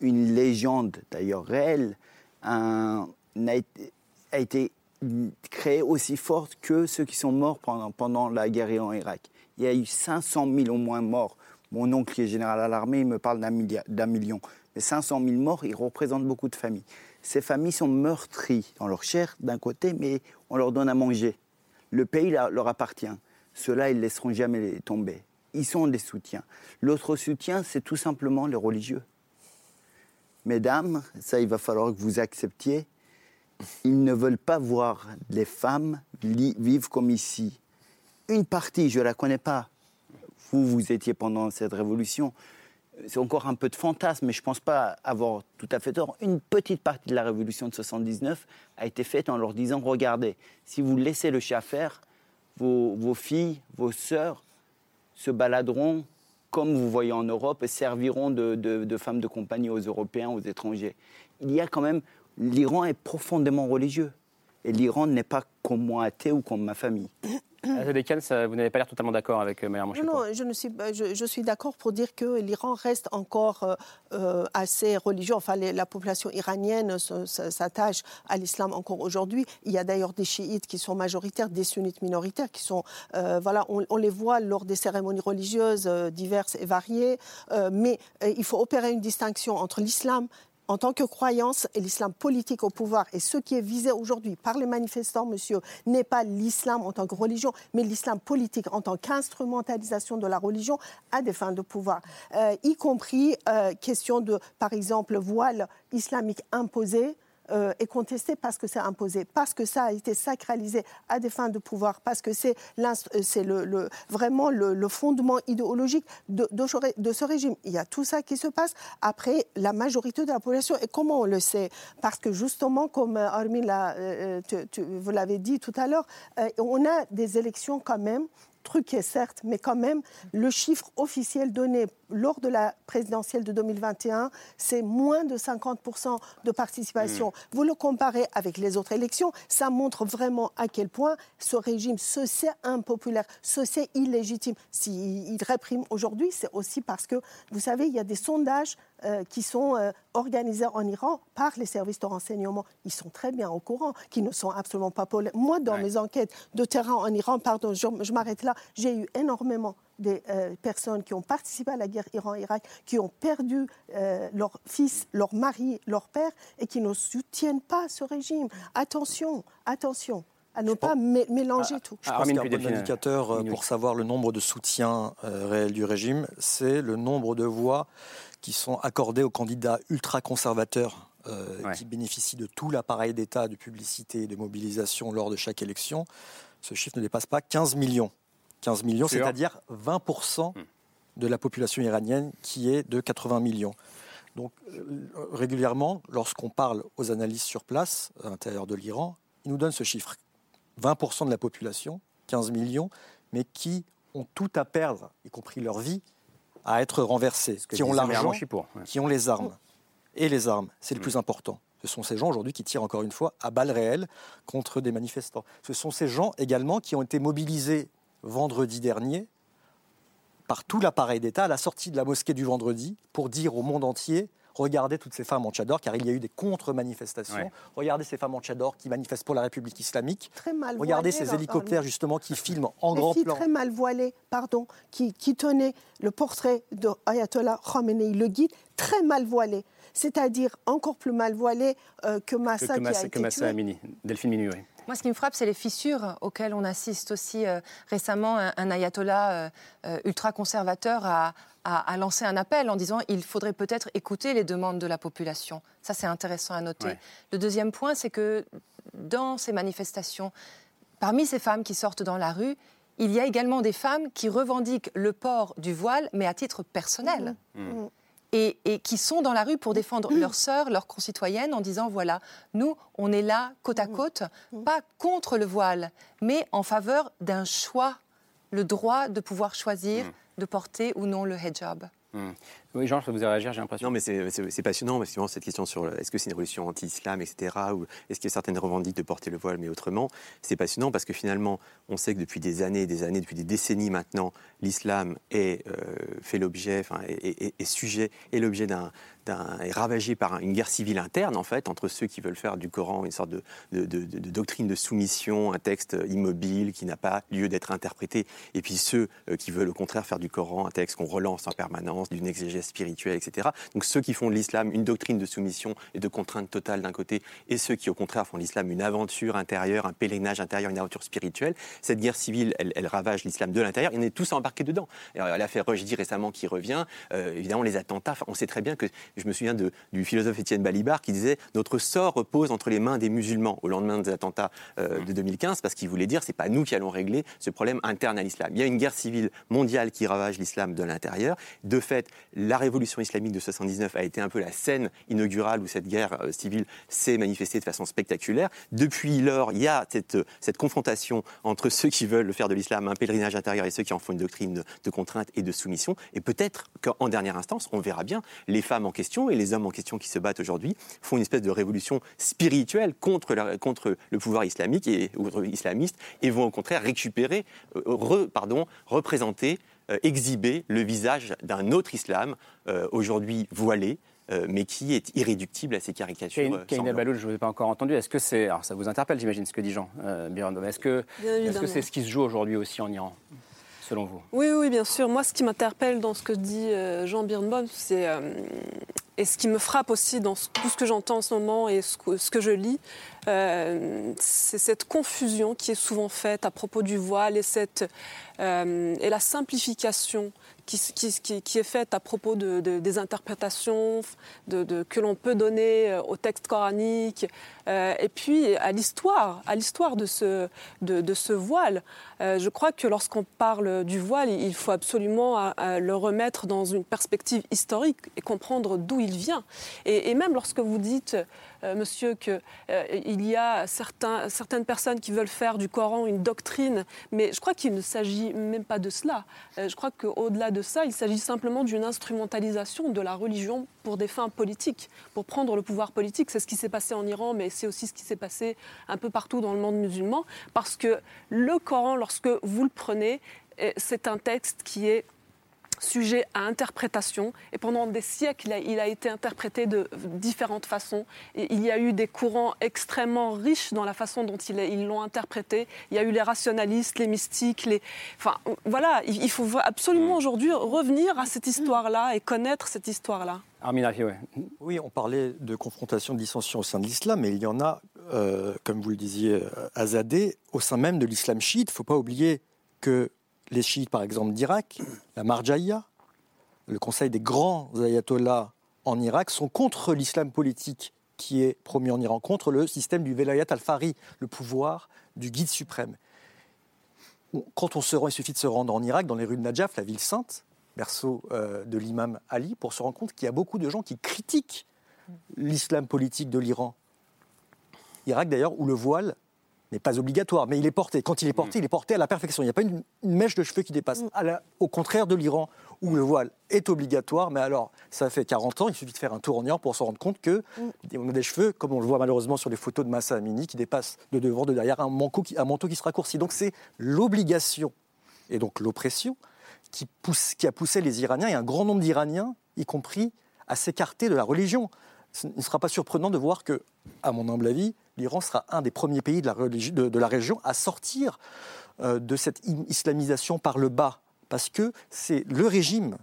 une légende, d'ailleurs réelle, a été créée aussi forte que ceux qui sont morts pendant, pendant la guerre en Irak. Il y a eu 500 000 au moins morts. Mon oncle qui est général à l'armée, il me parle d'un million. Mais 500 000 morts, ils représentent beaucoup de familles. Ces familles sont meurtries dans leur chair d'un côté, mais on leur donne à manger. Le pays leur appartient. Ceux-là, ils ne laisseront jamais tomber. Ils sont des soutiens. L'autre soutien, c'est tout simplement les religieux. Mesdames, ça, il va falloir que vous acceptiez, ils ne veulent pas voir les femmes vivre comme ici. Une partie, je ne la connais pas. Vous, vous étiez pendant cette révolution. C'est encore un peu de fantasme, mais je ne pense pas avoir tout à fait tort. Une petite partie de la révolution de 79 a été faite en leur disant regardez, si vous laissez le chat faire, vos, filles, vos sœurs se baladeront comme vous voyez en Europe et serviront de, de femmes de compagnie aux Européens, aux étrangers. Il y a quand même l'Iran est profondément religieux. Et l'Iran n'est pas comme moi athée ou comme ma famille. (coughs) vous n'avez pas l'air totalement d'accord avec euh, Mme Non, je, ne suis, je, suis d'accord pour dire que l'Iran reste encore euh, euh, assez religieux. Enfin, la population iranienne s'attache à l'islam encore aujourd'hui. Il y a d'ailleurs des chiites qui sont majoritaires, des sunnites minoritaires qui sont. voilà, on, on, les voit lors des cérémonies religieuses diverses et variées. mais il faut opérer une distinction entre l'islam en tant que croyance l'islam politique au pouvoir. Et ce qui est visé aujourd'hui par les manifestants, monsieur, n'est pas l'islam en tant que religion, mais l'islam politique en tant qu'instrumentalisation de la religion à des fins de pouvoir, euh, y compris euh, question de, par exemple, voile islamique imposé euh, est contesté parce que c'est imposé, parce que ça a été sacralisé à des fins de pouvoir, parce que c'est euh, le, vraiment le, fondement idéologique de, de, ce régime. Il y a tout ça qui se passe. Après, la majorité de la population, et comment on le sait? Parce que justement, comme euh, Armin, vous l'avez dit tout à l'heure, on a des élections quand même truqué certes, mais quand même, le chiffre officiel donné lors de la présidentielle de 2021, c'est moins de 50% de participation. Mmh. Vous le comparez avec les autres élections, ça montre vraiment à quel point ce régime se sait impopulaire, se sait illégitime. S'il réprime aujourd'hui, c'est aussi parce que, vous savez, il y a des sondages euh, qui sont euh, organisés en Iran par les services de renseignement. Ils sont très bien au courant, qui ne sont absolument pas populaires. Moi, dans mes enquêtes de terrain en Iran, pardon, je m'arrête là, j'ai eu énormément des euh, personnes qui ont participé à la guerre Iran-Irak, qui ont perdu euh, leur fils, leur mari, leur père, et qui ne soutiennent pas ce régime. Attention, attention à ne pas mélanger ah, tout. Je pense qu'un bon indicateur pour savoir le nombre de soutiens réels du régime, c'est le nombre de voix qui sont accordées aux candidats ultra-conservateurs qui bénéficient de tout l'appareil d'État de publicité et de mobilisation lors de chaque élection. Ce chiffre ne dépasse pas 15 millions. 15 millions, c'est-à-dire 20% de la population iranienne qui est de 80 millions. Donc régulièrement, lorsqu'on parle aux analystes sur place à l'intérieur de l'Iran, ils nous donnent ce chiffre. 20% de la population, 15 millions, mais qui ont tout à perdre, y compris leur vie, à être renversés, qui ont l'argent, qui ont les armes. Et les armes, c'est le mm. plus important. Ce sont ces gens aujourd'hui qui tirent encore une fois à balles réelles contre des manifestants. Ce sont ces gens également qui ont été mobilisés vendredi dernier par tout l'appareil d'État à la sortie de la mosquée du vendredi pour dire au monde entier Regardez toutes ces femmes en Tchador, car il y a eu des contre-manifestations. Regardez ces femmes en Tchador qui manifestent pour la République islamique. Très mal Regardez ces hélicoptères, justement, qui filment en grand plan. très mal voilé, pardon, qui, qui tenait le portrait de Ayatollah Khamenei, le guide, très mal voilé. C'est-à-dire encore plus mal voilé euh, que Massa, que, qui a Massa Amini, Delphine Minuit. Moi, ce qui me frappe, c'est les fissures auxquelles on assiste aussi euh, récemment. Un, ayatollah euh, ultra-conservateur a, a, lancé un appel en disant il faudrait peut-être écouter les demandes de la population. Ça, c'est intéressant à noter. Le deuxième point, c'est que dans ces manifestations, parmi ces femmes qui sortent dans la rue, il y a également des femmes qui revendiquent le port du voile, mais à titre personnel. Mmh. Mmh. Et, qui sont dans la rue pour défendre leurs sœurs, leurs concitoyennes, en disant voilà, nous, on est là côte à mmh. côte, pas contre le voile, mais en faveur d'un choix, le droit de pouvoir choisir de porter ou non le hijab. Hmm. Oui, Jean, je vous réagir, j'ai l'impression. Non, mais c'est passionnant, parce que cette question sur est-ce que c'est une révolution anti-islam, etc., ou est-ce a certaines revendiques de porter le voile, mais autrement, c'est passionnant parce que finalement, on sait que depuis des années, des années, depuis des décennies maintenant, l'islam est euh, fait l'objet, enfin, est, sujet, est l'objet d'un est ravagé par une guerre civile interne, en fait, entre ceux qui veulent faire du Coran une sorte de, doctrine de soumission, un texte immobile qui n'a pas lieu d'être interprété, et puis ceux euh, qui veulent au contraire faire du Coran un texte qu'on relance en permanence, d'une exégèse spirituelle, etc. Donc ceux qui font de l'islam une doctrine de soumission et de contrainte totale d'un côté, et ceux qui au contraire font de l'islam une aventure intérieure, un pèlerinage intérieur, une aventure spirituelle, cette guerre civile, elle, ravage l'islam de l'intérieur, on est tous embarqués dedans. L'affaire Rojdi récemment qui revient, euh, évidemment les attentats, on sait très bien que je me souviens du philosophe Étienne Balibar qui disait notre sort repose entre les mains des musulmans au lendemain des attentats euh, de 2015 parce qu'il voulait dire c'est pas nous qui allons régler ce problème interne à l'islam. Il y a une guerre civile mondiale qui ravage l'islam de l'intérieur. De fait, la révolution islamique de 79 a été un peu la scène inaugurale où cette guerre euh, civile s'est manifestée de façon spectaculaire. Depuis lors, il y a cette, cette confrontation entre (laughs) ceux qui veulent faire de l'islam un pèlerinage intérieur et ceux qui en font une doctrine de contrainte et de soumission. Et peut-être qu'en dernière instance, on verra bien les femmes en question et les hommes en question qui se battent aujourd'hui font une espèce de révolution spirituelle contre, le pouvoir islamique et islamiste et vont au contraire récupérer, euh, pardon, représenter, euh, exhiber le visage d'un autre islam euh, aujourd'hui voilé, mais qui est irréductible à ces caricatures. Kaina Baloul, je ne vous ai pas encore entendu. Est-ce que c'est. Alors ça vous interpelle, j'imagine, ce que dit Jean euh, Est-ce que c'est -ce, ce qui se joue aujourd'hui aussi en Iran? Selon vous? Oui, oui, bien sûr. Moi, ce qui m'interpelle dans ce que dit Jean Birnbaum, c'est et ce qui me frappe aussi dans tout ce que j'entends en ce moment et ce que, je lis, euh, c'est cette confusion qui est souvent faite à propos du voile et, cette, euh, et la simplification qui, est faite à propos de, des interprétations que l'on peut donner euh, au texte coranique, euh, et puis à l'histoire, à l'histoire de ce, de, ce voile. Euh, je crois que lorsqu'on parle du voile, il faut absolument le remettre dans une perspective historique et comprendre d'où il vient. Et, même lorsque vous dites monsieur, qu'il euh, y a certaines personnes qui veulent faire du Coran une doctrine, mais je crois qu'il ne s'agit même pas de cela. Je crois qu'au-delà de ça, il s'agit simplement d'une instrumentalisation de la religion pour des fins politiques, pour prendre le pouvoir politique. C'est ce qui s'est passé en Iran, mais c'est aussi ce qui s'est passé un peu partout dans le monde musulman, parce que le Coran, lorsque vous le prenez, c'est un texte qui est sujet à interprétation. Et pendant des siècles, il a, été interprété de différentes façons. Et il y a eu des courants extrêmement riches dans la façon dont ils l'ont interprété. Il y a eu les rationalistes, les mystiques. Les... Enfin, voilà, il faut absolument mm. aujourd'hui revenir à cette histoire-là et connaître cette histoire-là. Oui, on parlait de confrontation, de dissension au sein de l'islam, mais il y en a, euh, comme vous le disiez, Azadé, au sein même de l'islam chiite. Il ne faut pas oublier que les chiites, par exemple, d'Irak, la Marjaïa, le conseil des grands ayatollahs en Irak, sont contre l'islam politique qui est promu en Iran, contre le système du Velayat al-Fari, le pouvoir du guide suprême. Quand on se rend, il suffit de se rendre en Irak, dans les rues de Najaf, la ville sainte, berceau de l'imam Ali, pour se rendre compte qu'il y a beaucoup de gens qui critiquent l'islam politique de l'Iran. Irak d'ailleurs, où le voile n'est pas obligatoire, mais il est porté. Quand il est porté, mm. il est porté à la perfection. Il n'y a pas une, mèche de cheveux qui dépasse. Mm. au contraire de l'Iran, où le voile est obligatoire, mais alors, ça fait 40 ans, il suffit de faire un tour en Iran pour se rendre compte que mm. on a des cheveux, comme on le voit malheureusement sur les photos de Massa Amini, qui dépassent de devant, de derrière, un manteau qui, un manteau qui se raccourcit. Donc c'est l'obligation et donc l'oppression qui, pousse, qui a poussé les Iraniens, et un grand nombre d'Iraniens, y compris, à s'écarter de la religion. Ce ne sera pas surprenant de voir que, à mon humble avis, l'Iran sera un des premiers pays de la, région à sortir euh, de cette islamisation par le bas, parce que c'est le régime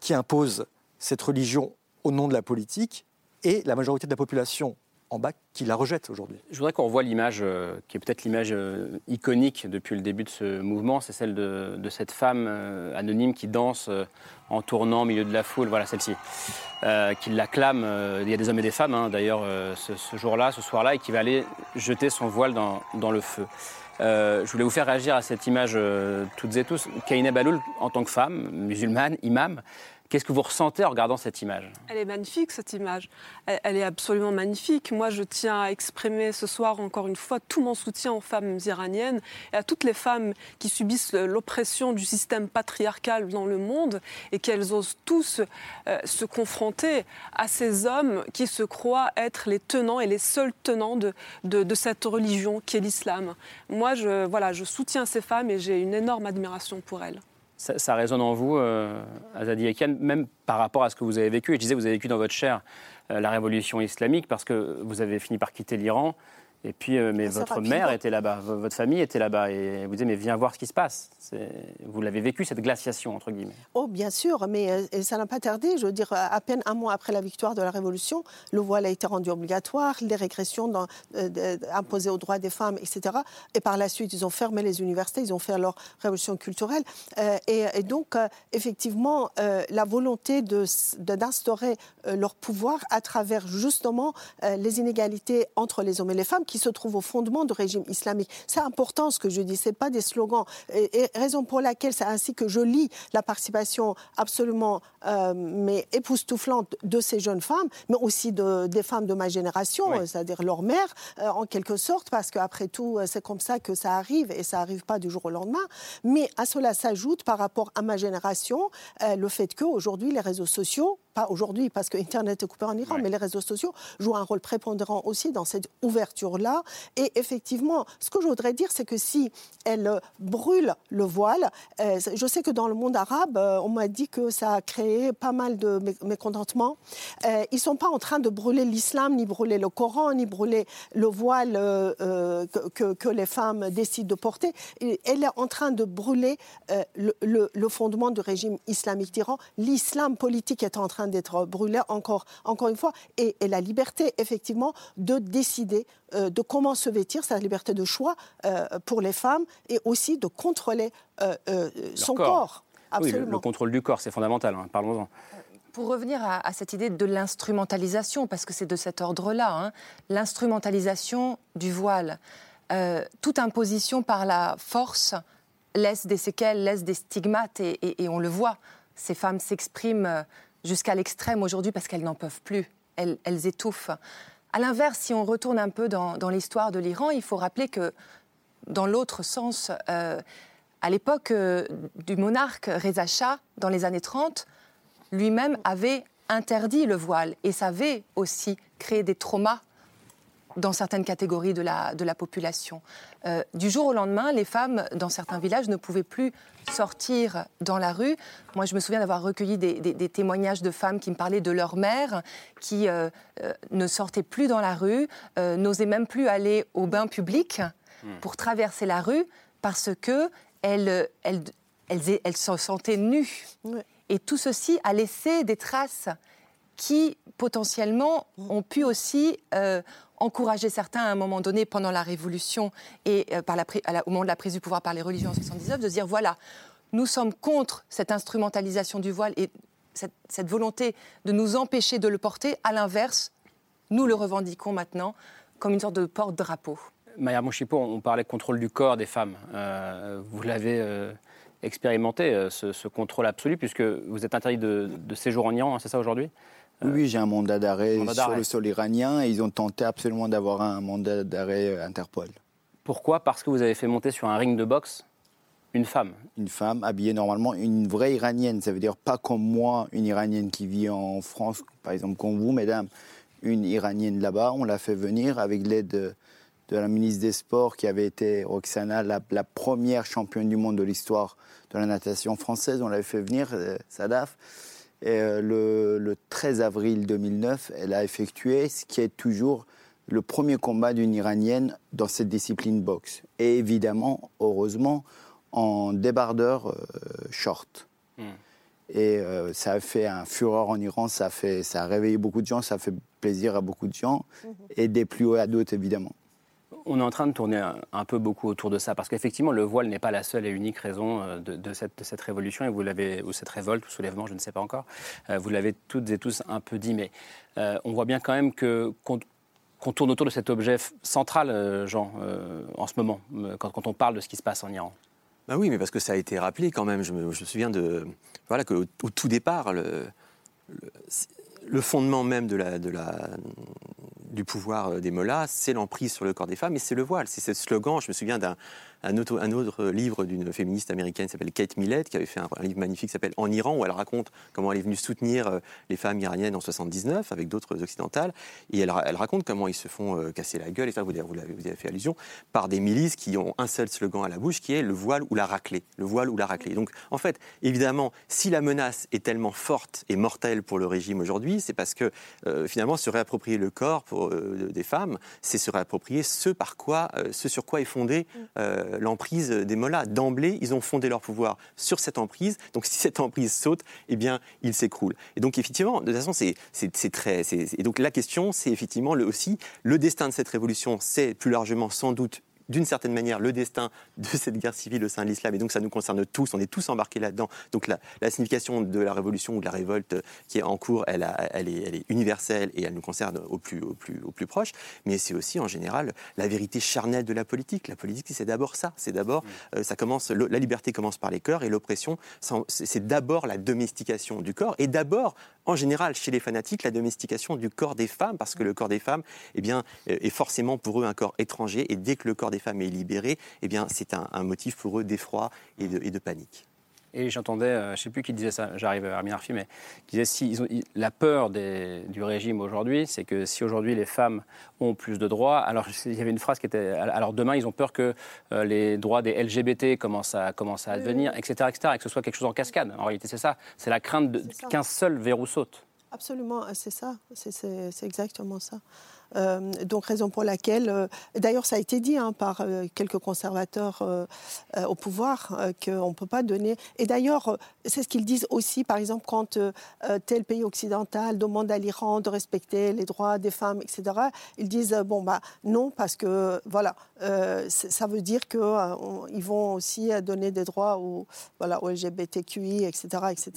qui impose cette religion au nom de la politique, et la majorité de la population en bas qui la rejette aujourd'hui. Je voudrais qu'on revoie l'image euh, qui est peut-être l'image euh, iconique depuis le début de ce mouvement, c'est celle de, cette femme anonyme qui danse en tournant au milieu de la foule, voilà celle-ci, euh, qui l'acclame. Euh, il y a des hommes et des femmes, hein, d'ailleurs, euh, ce, jour-là, ce soir-là, et qui va aller jeter son voile dans, dans le feu. je voulais vous faire réagir à cette image toutes et tous. Kaina Baloul, en tant que femme, musulmane, imam, Qu'est-ce que vous ressentez en regardant cette image? Elle est magnifique, cette image. Elle, est absolument magnifique. Moi, je tiens à exprimer ce soir, encore une fois, tout mon soutien aux femmes iraniennes et à toutes les femmes qui subissent l'oppression du système patriarcal dans le monde et qu'elles osent tous euh, se confronter à ces hommes qui se croient être les tenants et les seuls tenants de, de, cette religion qui est l'islam. Moi, voilà, je soutiens ces femmes et j'ai une énorme admiration pour elles. Ça, résonne en vous, euh, Azadi même par rapport à ce que vous avez vécu. Et je disais, vous avez vécu dans votre chair euh, la révolution islamique parce que vous avez fini par quitter l'Iran et puis, euh, mais votre mère était là-bas, votre famille était là-bas, et vous dites, mais viens voir ce qui se passe. Vous l'avez vécu, cette glaciation, entre guillemets. Oh, bien sûr, mais euh, ça n'a pas tardé. Je veux dire, à peine un mois après la victoire de la Révolution, le voile a été rendu obligatoire, les régressions dans, euh, imposées aux droits des femmes, etc. Et par la suite, ils ont fermé les universités, ils ont fait leur révolution culturelle. et, donc, effectivement, la volonté d'instaurer de, leur pouvoir à travers justement les inégalités entre les hommes et les femmes, qui se trouve au fondement du régime islamique. C'est important ce que je dis, ce n'est pas des slogans. Et, raison pour laquelle c'est ainsi que je lis la participation absolument euh, mais époustouflante de ces jeunes femmes, mais aussi de, des femmes de ma génération, c'est-à-dire leur mère, euh, en quelque sorte, parce qu'après tout, c'est comme ça que ça arrive et ça n'arrive pas du jour au lendemain. Mais à cela s'ajoute, par rapport à ma génération, euh, le fait qu'aujourd'hui, les réseaux sociaux, pas aujourd'hui parce que Internet est coupé en Iran, mais les réseaux sociaux jouent un rôle prépondérant aussi dans cette ouverture-là. Et effectivement, ce que je voudrais dire, c'est que si elle brûle le voile, euh, je sais que dans le monde arabe, euh, on m'a dit que ça a créé pas mal de mécontentement. Euh, ils ne sont pas en train de brûler l'islam, ni brûler le Coran, ni brûler le voile que, que, les femmes décident de porter. elle est en train de brûler le, le, le fondement du régime islamique d'Iran. L'islam politique est en train d'être brûlé encore, encore une fois, et, la liberté, effectivement, de décider euh, de comment se vêtir, c'est la liberté de choix euh, pour les femmes, et aussi de contrôler euh, son corps. Absolument. Oui, le, contrôle du corps, c'est fondamental, hein, parlons-en. Pour revenir à, cette idée de l'instrumentalisation, parce que c'est de cet ordre-là, hein, l'instrumentalisation du voile, toute imposition par la force laisse des séquelles, laisse des stigmates, et, et on le voit. Ces femmes s'expriment jusqu'à l'extrême aujourd'hui parce qu'elles n'en peuvent plus. Elles, étouffent. À l'inverse, si on retourne un peu dans, l'histoire de l'Iran, il faut rappeler que, dans l'autre sens, euh, à l'époque euh, du monarque Reza Shah, dans les années 30, lui-même avait interdit le voile et ça avait aussi créé des traumas dans certaines catégories de la, de la population. Euh, du jour au lendemain, les femmes dans certains villages ne pouvaient plus sortir dans la rue. Moi, je me souviens d'avoir recueilli des, témoignages de femmes qui me parlaient de leur mère, qui euh, euh, ne sortaient plus dans la rue, n'osaient même plus aller au bain public hmm. pour traverser la rue parce que elles, elles, elles, se sentaient nues. Et tout ceci a laissé des traces qui potentiellement ont pu aussi encourager certains à un moment donné pendant la Révolution et euh, au moment de la prise du pouvoir par les religions en 79 de dire voilà, nous sommes contre cette instrumentalisation du voile et cette, volonté de nous empêcher de le porter. À l'inverse, nous le revendiquons maintenant comme une sorte de porte-drapeau. Maya Mouchipo, on parlait contrôle du corps des femmes. Euh, vous l'avez euh, expérimenter ce, contrôle absolu, puisque vous êtes interdit de, séjour en Iran, hein, c'est ça aujourd'hui? Oui, j'ai un mandat d'arrêt sur le sol iranien et ils ont tenté absolument d'avoir un mandat d'arrêt Interpol. Pourquoi? Parce que vous avez fait monter sur un ring de boxe une femme Une femme habillée normalement, une vraie iranienne. Ça veut dire pas comme moi, une iranienne qui vit en France, par exemple comme vous, mesdames. Une iranienne là-bas, on l'a fait venir avec l'aide de, la ministre des Sports qui avait été, Roxana, la, première championne du monde de l'histoire de la natation française. On l'avait fait venir, euh, Sadaf. Et euh, le, le 13 avril 2009, elle a effectué ce qui est toujours le premier combat d'une Iranienne dans cette discipline boxe. Et évidemment, heureusement, en débardeur euh, short. Hmm. Et euh, ça a fait un fureur en Iran, ça a, fait, ça a réveillé beaucoup de gens, ça a fait plaisir à beaucoup de gens, mhm. et des plus hauts à d'autres, évidemment. On est en train de tourner un, peu beaucoup autour de ça, parce qu'effectivement, le voile n'est pas la seule et unique raison euh, de, cette, révolution, et vous l'avez, ou cette révolte, ou soulèvement, je ne sais pas encore. vous l'avez toutes et tous un peu dit, mais on voit bien quand même que qu'on tourne autour de cet objet central, Jean, en ce moment, quand, on parle de ce qui se passe en Iran. Ben oui, mais parce que ça a été rappelé quand même. Je me, souviens de voilà qu'au au tout départ, le, fondement même de la, du pouvoir des Mollahs, c'est l'emprise sur le corps des femmes et c'est le voile. C'est ce slogan. Je me souviens d'un un autre, un autre livre d'une féministe américaine qui s'appelle Kate Millett, qui avait fait un, livre magnifique qui s'appelle En Iran, où elle raconte comment elle est venue soutenir euh, les femmes iraniennes en 79 avec d'autres occidentales. Et elle, elle, raconte comment ils se font euh, casser la gueule, et ça, vous, vous, avez, vous avez fait allusion, par des milices qui ont un seul slogan à la bouche, qui est le voile ou la raclée. Le voile ou la raclée. Donc, en fait, évidemment, si la menace est tellement forte et mortelle pour le régime aujourd'hui, c'est parce que euh, finalement, se réapproprier le corps pour, des femmes, c'est se réapproprier ce par quoi, ce sur quoi est fondé euh, l'emprise des Mollahs. D'emblée, ils ont fondé leur pouvoir sur cette emprise. Donc si cette emprise saute, eh bien, il s'écroule. Et donc effectivement, de toute façon, c'est très... Et donc la question, c'est effectivement aussi le destin de cette révolution, c'est plus largement sans doute d'une certaine manière le destin de cette guerre civile au sein de l'islam. Et donc ça nous concerne tous, on est tous embarqués là-dedans. Donc la, signification de la révolution ou de la révolte qui est en cours, elle, elle, est, elle, est, universelle et elle nous concerne au plus, au plus, au plus proche. Mais c'est aussi en général la vérité charnelle de la politique. La politique, c'est d'abord ça. C'est d'abord, euh, ça commence, la liberté commence par les cœurs et l'oppression, c'est d'abord la domestication du corps et d'abord, en général, chez les fanatiques, la domestication du corps des femmes, parce que le corps des femmes, eh euh, est forcément pour eux un corps étranger. Et dès que le corps des femmes est libérée, eh c'est un, motif pour eux d'effroi et de, panique. Et j'entendais, euh, je ne sais plus qui disait ça, j'arrive à Armin Arfi, mais qui disait si ils ont, la peur du régime aujourd'hui, c'est que si aujourd'hui les femmes ont plus de droits, alors il y avait une phrase qui était alors demain ils ont peur que euh, les droits des LGBT commencent à, commencent à advenir, etc., etc., et que ce soit quelque chose en cascade. En réalité, c'est ça, c'est la crainte qu'un seul verrou saute. Absolument, c'est ça, c'est exactement ça. Euh, donc raison pour laquelle, euh, d'ailleurs ça a été dit hein, par euh, quelques conservateurs au pouvoir qu'on ne peut pas donner. Et d'ailleurs c'est ce qu'ils disent aussi, par exemple quand tel pays occidental demande à l'Iran de respecter les droits des femmes, etc. Ils disent bon bah non parce que voilà ça veut dire qu'ils vont aussi donner des droits aux, voilà, aux LGBTQI, etc. etc.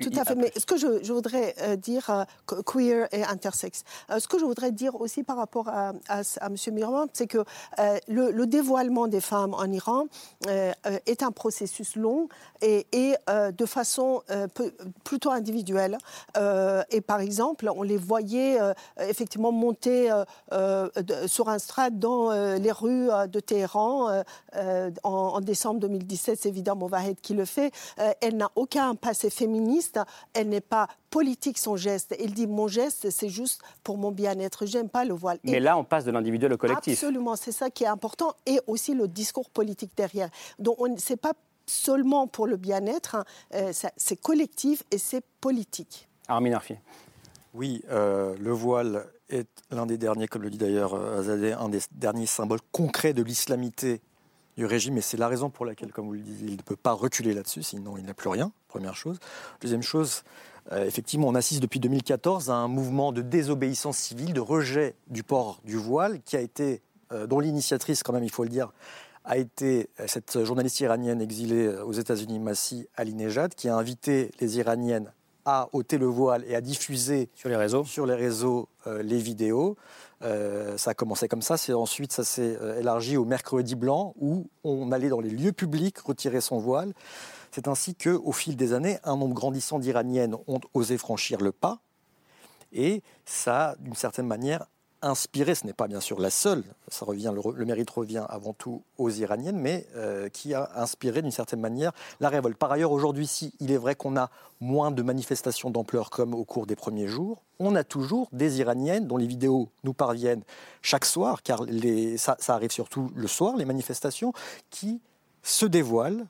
tout à fait. Mais ce que je, je voudrais dire, queer et intersexe, ce que je voudrais dire aussi par rapport à, à, M. Mirman, c'est que euh, le, dévoilement des femmes en Iran euh, euh, est un processus long et, de façon plutôt individuelle. et par exemple, on les voyait effectivement monter sur un strat dans les rues de Téhéran en, décembre 2017. C'est évidemment Movahed qui le fait. elle n'a aucun passé féministe. Elle n'est pas politique son geste. Il dit mon geste, c'est juste pour mon bien-être. J'aime pas le voile. Mais là, on passe de l'individuel au collectif. Absolument, c'est ça qui est important et aussi le discours politique derrière. Donc, c'est pas seulement pour le bien-être, hein. euh, c'est collectif et c'est politique. Armin Arfi. Oui, euh, le voile est l'un des derniers, comme le dit d'ailleurs euh, Azadeh, un des derniers symboles concrets de l'islamité du régime, et c'est la raison pour laquelle, comme vous le dites, il ne peut pas reculer là-dessus, sinon il n'a plus rien, première chose. Deuxième chose, euh, effectivement, on assiste depuis 2014 à un mouvement de désobéissance civile, de rejet du port du voile, qui a été, euh, dont l'initiatrice, quand même, il faut le dire, a été euh, cette journaliste iranienne exilée aux États-Unis, Massi Ali Nejad, qui a invité les Iraniennes à ôter le voile et à diffuser sur les réseaux, sur les, réseaux les vidéos. ça a commencé comme ça, ensuite ça s'est élargi au mercredi blanc où on allait dans les lieux publics retirer son voile. C'est ainsi qu'au fil des années, un nombre grandissant d'Iraniennes ont osé franchir le pas. Et ça, d'une certaine manière, inspiré, ce n'est pas bien sûr la seule, ça revient, le, mérite revient avant tout aux Iraniennes, mais euh, qui a inspiré d'une certaine manière la révolte. Par ailleurs, aujourd'hui, si il est vrai qu'on a moins de manifestations d'ampleur comme au cours des premiers jours, on a toujours des Iraniennes dont les vidéos nous parviennent chaque soir, car ça arrive surtout le soir, les manifestations, qui se dévoilent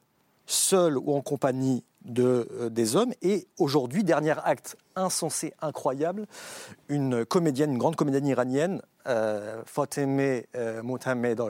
seul ou en compagnie de, euh, des hommes. Et aujourd'hui, dernier acte insensé, incroyable, une comédienne, une grande comédienne iranienne, euh, Fateme euh, Mohamed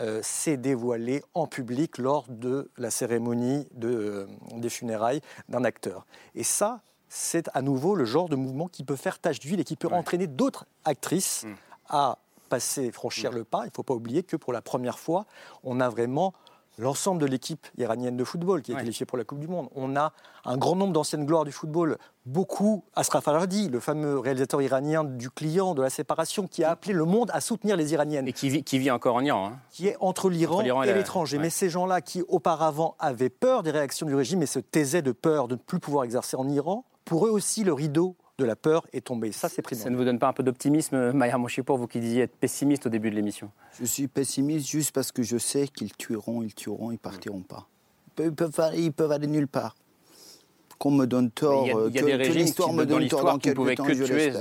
euh, s'est dévoilée en public lors de la cérémonie de, des funérailles d'un acteur. Et ça, c'est à nouveau le genre de mouvement qui peut faire tache d'huile et qui peut entraîner d'autres actrices mm. à passer, franchir mm. le pas. Il ne faut pas oublier que pour la première fois, on a vraiment l'ensemble de l'équipe iranienne de football qui est qualifiée pour la Coupe du Monde. On a un grand nombre d'anciennes gloires du football, beaucoup Ashraf Farhadi, le fameux réalisateur iranien du client, de la séparation, qui a appelé le monde à soutenir les Iraniennes. Et qui vit, qui vit encore en Iran. Hein. Qui est entre l'Iran et, l'étranger. Mais ces gens-là qui auparavant avaient peur des réactions du régime et se taisaient de peur de ne plus pouvoir exercer en Iran, pour eux aussi le rideau de la peur est tombé. Ça, c'est primordial. Ça ne vous donne pas un peu d'optimisme, Maya Moshipour, vous qui disiez être pessimiste au début de l'émission? Je suis pessimiste juste parce que je sais qu'ils tueront, ils tueront, ils partiront pas. Ils peuvent, ils peuvent aller nulle part. Qu'on me donne tort, il y a, il y a des régimes qui, me donne tort dans qui ne pouvaient que tuer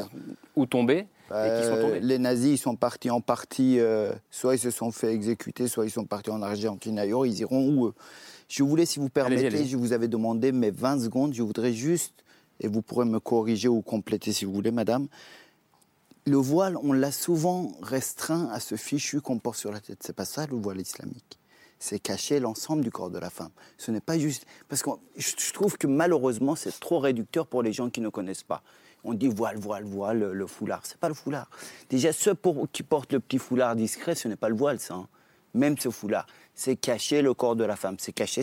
ou tomber. et qui sont tombés. Les nazis, ils sont partis en partie, euh, soit ils se sont fait exécuter, soit ils sont partis en Argentine ailleurs, ils iront où Je voulais, si vous permettez, je vous avais demandé mes 20 secondes, je voudrais juste et vous pourrez me corriger ou compléter si vous voulez, madame. Le voile, on l'a souvent restreint à ce fichu qu'on porte sur la tête. C'est pas ça le voile islamique. C'est cacher l'ensemble du corps de la femme. Ce n'est pas juste. Parce que je trouve que malheureusement, c'est trop réducteur pour les gens qui ne connaissent pas. On dit voile, voile, voile, le, foulard. C'est pas le foulard. Déjà, ceux qui portent le petit foulard discret, ce n'est pas le voile, ça. Hein. Même ce foulard c'est cacher le corps de la femme, c'est cacher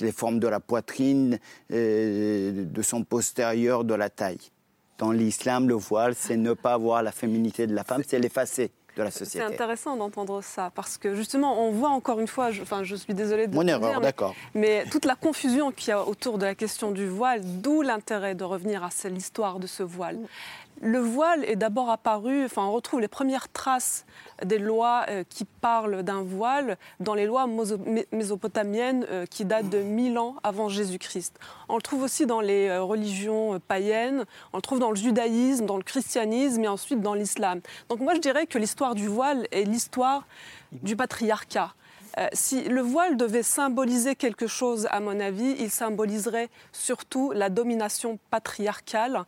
les formes de la poitrine, euh, de son postérieur, de la taille. Dans l'islam, le voile, c'est ne pas voir la féminité de la femme, c'est l'effacer. De la société. C'est intéressant d'entendre ça parce que justement on voit encore une fois, je, enfin je suis désolée de mon erreur, d'accord, mais, toute la confusion qu'il y a autour de la question du voile, d'où l'intérêt de revenir à l'histoire de ce voile. Le voile est d'abord apparu, enfin on retrouve les premières traces des lois euh, qui parlent d'un voile dans les lois mésopotamiennes euh, qui datent de 1000 ans avant Jésus-Christ. On le trouve aussi dans les euh, religions païennes, on le trouve dans le judaïsme, dans le christianisme et ensuite dans l'islam. Donc moi je dirais que l'histoire du voile est l'histoire du patriarcat. Euh, si le voile devait symboliser quelque chose, à mon avis, il symboliserait surtout la domination patriarcale.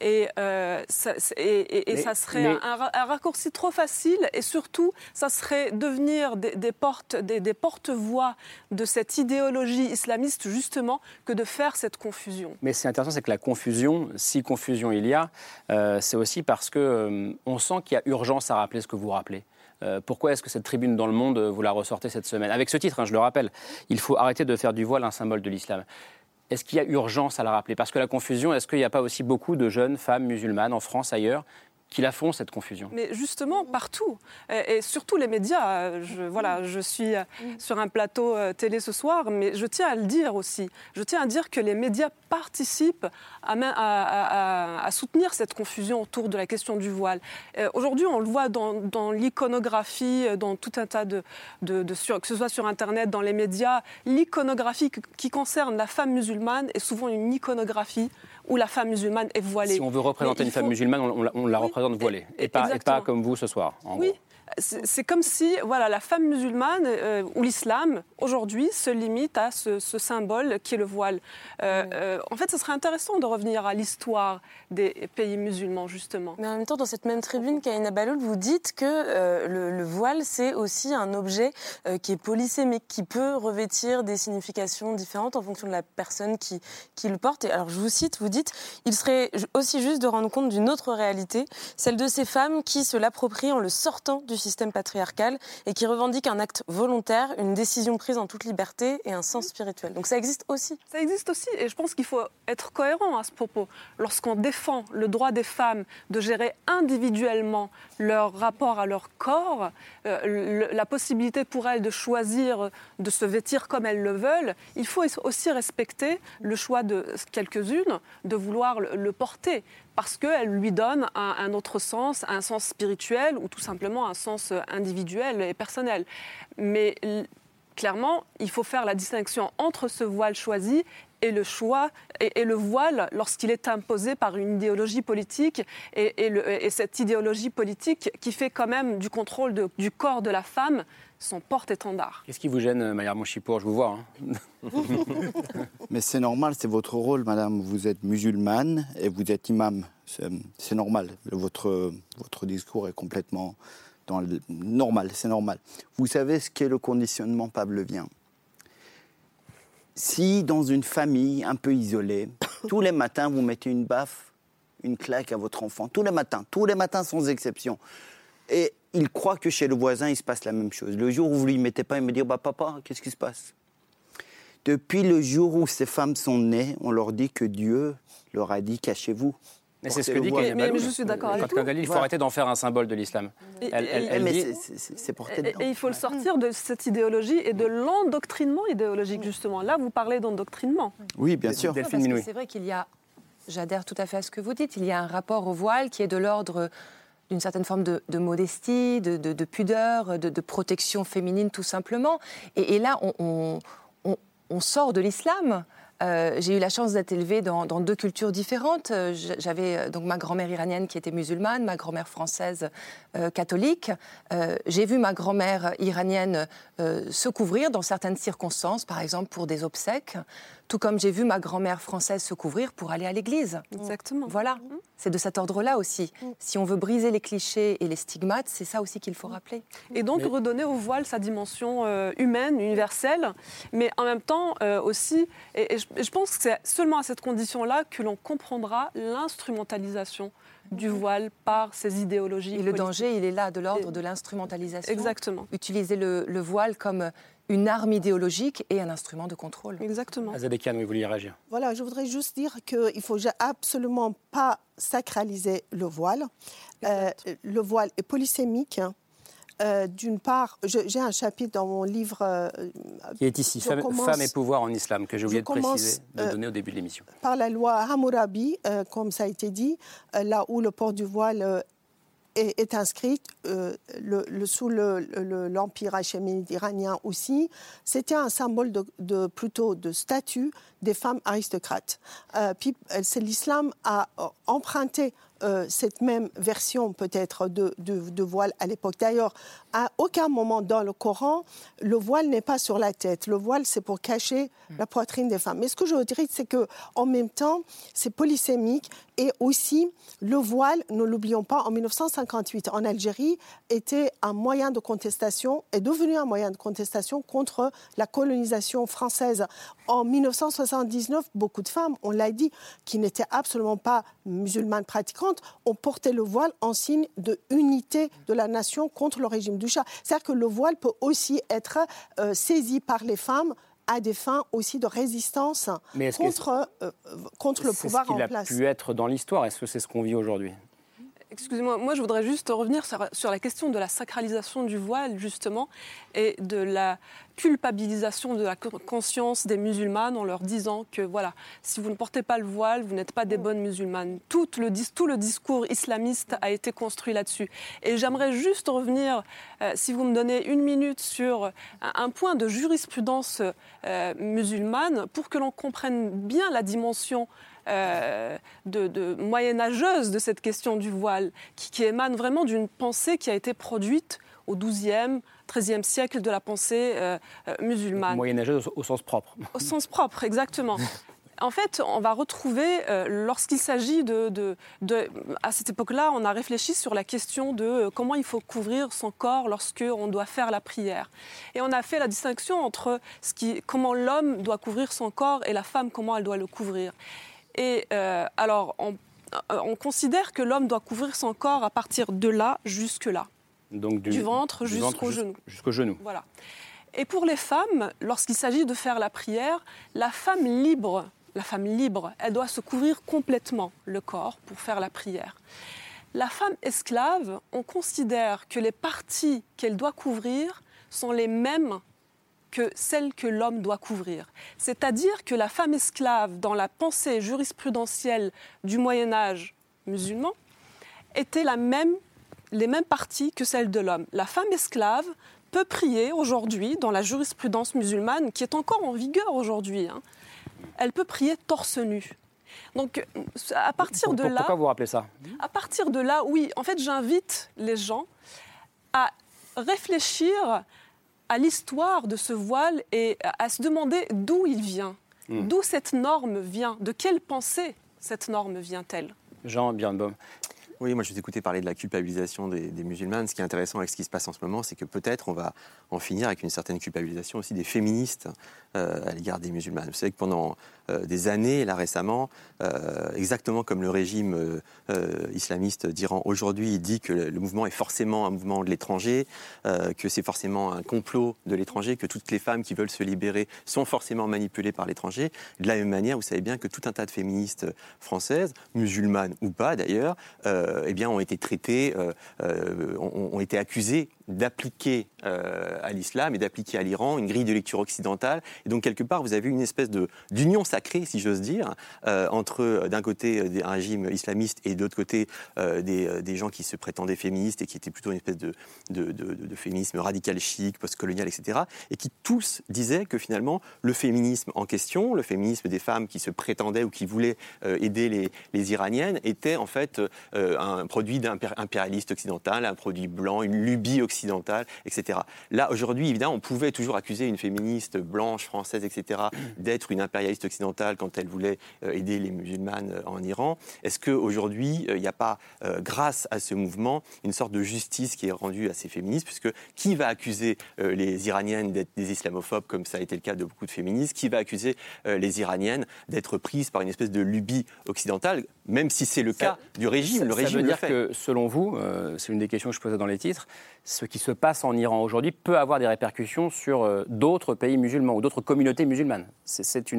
Et, euh, ça, serait un, raccourci trop facile. Et surtout, ça serait devenir des, portes, des, porte-voix de cette idéologie islamiste, justement, que de faire cette confusion. Mais c'est intéressant, c'est que la confusion, si confusion il y a, euh, c'est aussi parce qu'on on sent qu'il y a urgence à rappeler ce que vous rappelez. Euh, pourquoi est-ce que cette tribune dans le monde, euh, vous la ressortez cette semaine? Avec ce titre, hein, je le rappelle, il faut arrêter de faire du voile un symbole de l'islam. Est-ce qu'il y a urgence à la rappeler? Parce que la confusion, est-ce qu'il n'y a pas aussi beaucoup de jeunes femmes musulmanes en France, ailleurs, qui la font, cette confusion Mais justement, partout. Et, surtout les médias. Je, voilà, je suis sur un plateau euh, télé ce soir, mais je tiens à le dire aussi. Je tiens à dire que les médias participent à, à, soutenir cette confusion autour de la question du voile. Euh, aujourd'hui, on le voit dans, l'iconographie, dans tout un tas de... de, que ce soit sur Internet, dans les médias. L'iconographie qui concerne la femme musulmane est souvent une iconographie où la femme musulmane est voilée. Si on veut représenter une femme musulmane, on, la représente voilée, et, pas, et, pas, comme vous ce soir. oui, c'est comme si voilà, la femme musulmane euh, ou l'islam, aujourd'hui, se limite à ce, symbole qui est le voile. Euh, euh, en fait, ce serait intéressant de revenir à l'histoire des pays musulmans, justement. Mais en même temps, dans cette même tribune, Kaina Baloul, vous dites que le, voile, c'est aussi un objet qui est polysémique, qui peut revêtir des significations différentes en fonction de la personne qui, qui le porte. Et alors, je vous cite, vous dites, il serait aussi juste de rendre compte d'une autre réalité, celle de ces femmes qui se l'approprient en le sortant du système patriarcal et qui revendique un acte volontaire, une décision prise en toute liberté et un sens spirituel. Donc ça existe aussi. Ça existe aussi et je pense qu'il faut être cohérent à ce propos. Lorsqu'on défend le droit des femmes de gérer individuellement leur rapport à leur corps, euh, la possibilité pour elles de choisir de se vêtir comme elles le veulent, il faut aussi respecter le choix de quelques-unes de vouloir le, porter parce qu'elle lui donne un, autre sens, un sens spirituel ou tout simplement un sens individuel et personnel. Mais clairement, il faut faire la distinction entre ce voile choisi et le choix et, le voile lorsqu'il est imposé par une idéologie politique et, cette idéologie politique qui fait quand même du contrôle du corps de la femme son porte-étendard. Qu'est-ce qui vous gêne, Maya Mouchipour Je vous vois. Hein. (laughs) Mais c'est normal, c'est votre rôle, madame. Vous êtes musulmane et vous êtes imam. C'est normal. Votre, votre discours est complètement dans le, normal, c'est normal. Vous savez ce qu'est le conditionnement pavlovien? Si dans une famille un peu isolée, (coughs) tous les matins vous mettez une baffe, une claque à votre enfant, tous les matins, tous les matins sans exception, et il croit que chez le voisin, il se passe la même chose. Le jour où vous lui mettez pas, il me dit bah, Papa, qu'est-ce qui se passe? Depuis le jour où ces femmes sont nées, on leur dit que Dieu leur a dit Cachez-vous. Mais c'est ce que dit Kanye mais, mais, je suis d'accord avec Quand il faut arrêter d'en faire un symbole de l'islam. Elle, c'est porté Et, il faut le sortir de cette idéologie et de l'endoctrinement idéologique, justement. Là, vous parlez d'endoctrinement. Oui, bien sûr. C'est vrai qu'il y a, j'adhère tout à fait à ce que vous dites, il y a un rapport au voile qui est de l'ordre d'une certaine forme de, modestie, de, pudeur, de, protection féminine tout simplement. Et, là, on, sort de l'islam. Euh, j'ai eu la chance d'être élevée dans, deux cultures différentes. Euh, j'avais euh, donc ma grand-mère iranienne qui était musulmane, ma grand-mère française catholique. J'ai vu ma grand-mère iranienne se couvrir dans certaines circonstances, par exemple pour des obsèques. Tout comme j'ai vu ma grand-mère française se couvrir pour aller à l'église. Exactement. Voilà, mm. c'est de cet ordre-là aussi. Mm. Si on veut briser les clichés et les stigmates, c'est ça aussi qu'il faut mm. rappeler. Et donc redonner au voile sa dimension euh, humaine, universelle, mais en même temps euh, aussi, et, je, pense que c'est seulement à cette condition-là que l'on comprendra l'instrumentalisation du voile par ces idéologies. Et le danger, il est là, de l'ordre de l'instrumentalisation. Exactement. Utiliser le, le, voile comme une arme idéologique et un instrument de contrôle. Exactement. Azadekian, vous vouliez réagir? Voilà, je voudrais juste dire qu'il ne faut absolument pas sacraliser le voile. Euh, le voile est polysémique. Euh, d'une part, j'ai un chapitre dans mon livre. Euh, qui est ici, Femme, et pouvoir en islam, que j'ai oublié de préciser, de donner au début de l'émission. Par la loi Hammurabi, comme ça a été dit, là où le port du voile est, inscrite euh, le, sous l'empire hachémide iranien aussi. C'était un symbole de, plutôt de statut des femmes aristocrates. Euh, puis l'islam a emprunté euh, cette même version peut-être de, de, voile à l'époque. D'ailleurs, à aucun moment dans le Coran, le voile n'est pas sur la tête. Le voile, c'est pour cacher hmm. la poitrine des femmes. Mais ce que je dire, c'est que en même temps, c'est polysémique et aussi le voile, ne l'oublions pas, en 1958 en Algérie, était un moyen de contestation, est devenu un moyen de contestation contre la colonisation française. En 1979, beaucoup de femmes, on l'a dit, qui n'étaient absolument pas musulmanes pratiquantes, ont porté le voile en signe de unité de la nation contre le régime du Shah. C'est-à-dire que le voile peut aussi être euh, saisi par les femmes à des fins aussi de résistance contre, euh, contre le pouvoir en place. ce qu'il a pu être dans l'histoire? Est-ce que c'est ce qu'on vit aujourd'hui? Excusez-moi, moi je voudrais juste revenir sur, la question de la sacralisation du voile, justement, et de la culpabilisation de la conscience des musulmanes en leur disant que, voilà, si vous ne portez pas le voile, vous n'êtes pas des bonnes musulmanes. Tout le, tout le discours islamiste a été construit là-dessus. Et j'aimerais juste revenir, euh, si vous me donnez une minute, sur un, point de jurisprudence euh, musulmane pour que l'on comprenne bien la dimension euh, de, moyenâgeuse de cette question du voile, qui, émane vraiment d'une pensée qui a été produite au XIIe, XIIIe siècle de la pensée euh, euh, musulmane. Moyenâgeuse au, sens propre. Au sens propre, exactement. (laughs) en fait, on va retrouver, lorsqu'il s'agit de, À cette époque-là, on a réfléchi sur la question de comment il faut couvrir son corps lorsqu'on doit faire la prière. Et on a fait la distinction entre ce qui, comment l'homme doit couvrir son corps et la femme, comment elle doit le couvrir. Et euh, alors, euh, on, considère que l'homme doit couvrir son corps à partir de là jusque là. Donc du, ventre jusqu'au genou. Jusqu'au genou. Voilà. Et pour les femmes, lorsqu'il s'agit de faire la prière, la femme libre, la femme libre, elle doit se couvrir complètement le corps pour faire la prière. La femme esclave, on considère que les parties qu'elle doit couvrir sont les mêmes que celles que l'homme doit couvrir. C'est-à-dire que la femme esclave, dans la pensée jurisprudentielle du Moyen Âge musulman, était la même, les mêmes parties que celles de l'homme. La femme esclave peut prier aujourd'hui, dans la jurisprudence musulmane, qui est encore en vigueur aujourd'hui, hein, elle peut prier torse nu. Donc, à partir de là. Pourquoi vous rappelez ça? À partir de là, oui, en fait, j'invite les gens à réfléchir à l'histoire de ce voile et à se demander d'où il vient, hmm. d'où cette norme vient, de quelle pensée cette norme vient-elle? Jean Birnbaum, oui, moi je vous écouté parler de la culpabilisation des, musulmanes. Ce qui est intéressant avec ce qui se passe en ce moment, c'est que peut-être on va en finir avec une certaine culpabilisation aussi des féministes à l'égard des musulmanes. Vous savez que pendant euh, des années, là récemment, euh, exactement comme le régime islamiste d'Iran aujourd'hui, dit que le, mouvement est forcément un mouvement de l'étranger, que c'est forcément un complot de l'étranger, que toutes les femmes qui veulent se libérer sont forcément manipulées par l'étranger. De la même manière, vous savez bien que tout un tas de féministes françaises, musulmanes ou pas d'ailleurs, euh, eh bien, ont été traités, euh, euh, ont, été accusés d'appliquer à l'islam et d'appliquer à l'Iran une grille de lecture occidentale. Et donc, quelque part, vous avez une espèce d'union sacrée, si j'ose dire, entre, d'un côté, un régime islamiste et d'autre côté, des, gens qui se prétendaient féministes et qui étaient plutôt une espèce de, de féminisme radical chic, postcolonial, etc. Et qui tous disaient que finalement, le féminisme en question, le féminisme des femmes qui se prétendaient ou qui voulaient aider les, les Iraniennes, était en fait un produit d'impérialiste occidental, un produit blanc, une lubie occidentale, etc. Là, aujourd'hui, évidemment, on pouvait toujours accuser une féministe blanche, française, etc., (coughs) d'être une impérialiste occidentale quand elle voulait euh, aider les musulmanes euh, en Iran. Est-ce qu'aujourd'hui, euh, il n'y a pas, grâce à ce mouvement, une sorte de justice qui est rendue à ces féministes Puisque qui va accuser les Iraniennes d'être des islamophobes, comme ça a été le cas de beaucoup de féministes? Qui va accuser les Iraniennes d'être prises par une espèce de lubie occidentale, même si c'est le cas du régime? Ça veut dire que, selon vous, euh, c'est une des questions que je posais dans les titres, ce qui se passe en Iran aujourd'hui peut avoir des répercussions sur euh, d'autres pays musulmans ou d'autres communautés musulmanes. C'est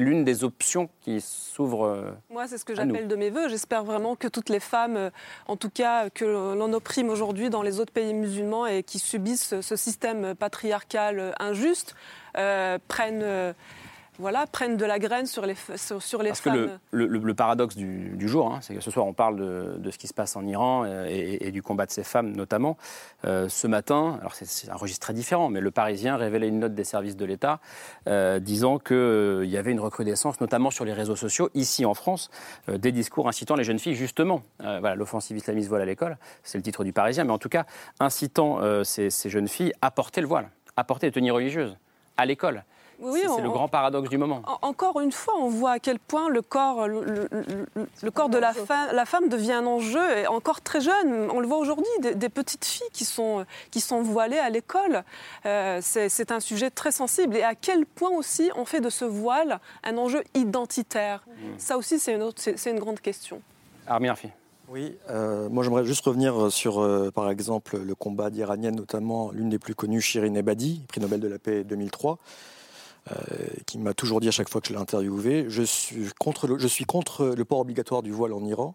l'une des options qui s'ouvre. Euh, Moi, c'est ce que j'appelle de mes voeux. J'espère vraiment que toutes les femmes, en tout cas que l'on opprime aujourd'hui dans les autres pays musulmans et qui subissent ce système patriarcal injuste, prennent voilà, prennent de la graine sur les, sur, les Parce femmes. Que le, paradoxe du, jour, hein, c'est que ce soir on parle de, ce qui se passe en Iran euh, et, du combat de ces femmes notamment. Euh, ce matin, alors c'est un registre très différent, mais le Parisien révélait une note des services de l'État euh, disant qu'il y avait une recrudescence, notamment sur les réseaux sociaux, ici en France, des discours incitant les jeunes filles justement, voilà, l'offensive islamiste voile à l'école, c'est le titre du Parisien, mais en tout cas incitant ces, ces jeunes filles à porter le voile, à porter les tenues religieuses à l'école c'est le grand paradoxe du moment. encore une fois, on voit à quel point le corps, le, corps de la, la, femme devient un enjeu, et encore très jeune. On le voit aujourd'hui, des, petites filles qui sont, qui sont voilées à l'école. Euh, c'est un sujet très sensible. Et à quel point aussi on fait de ce voile un enjeu identitaire? Mmh. Ça aussi, c'est une, une, grande question. Armie Arfi. Oui, euh, moi j'aimerais juste revenir sur, euh, par exemple, le combat d'Iranienne, notamment l'une des plus connues, Shirin Ebadi, prix Nobel de la paix 2003. Euh, qui m'a toujours dit à chaque fois que je l'ai interviewé, je suis, contre le, je suis contre le port obligatoire du voile en Iran,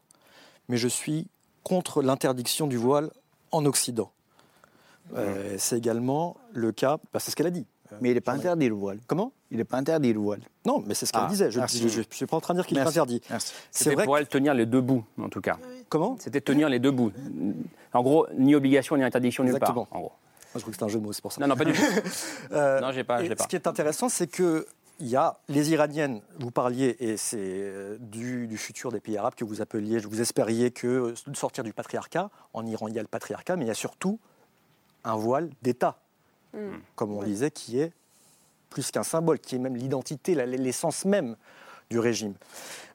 mais je suis contre l'interdiction du voile en Occident. Euh, c'est également le cas, bah, c'est ce qu'elle a dit. Euh, mais il n'est pas interdit le voile. Comment? Il n'est pas interdit le voile. Non, mais c'est ce qu'elle ah, disait. Je ne suis pas en train de dire qu'il est interdit. C'est vrai pour elle tenir les deux bouts, en tout cas. Comment? C'était tenir les deux bouts. En gros, ni obligation ni interdiction nulle part. En gros je crois que c'est un jeu de mots, c'est pour ça. Non, non, pas du tout. (laughs) euh, non, j'ai pas, pas. Ce qui est intéressant, c'est que il y a les Iraniennes, vous parliez, et c'est euh, du, du, futur des pays arabes que vous appeliez, vous espériez que de sortir du patriarcat. En Iran, il y a le patriarcat, mais il y a surtout un voile d'État, hmm. comme on disait, qui est plus qu'un symbole, qui est même l'identité, l'essence même du régime.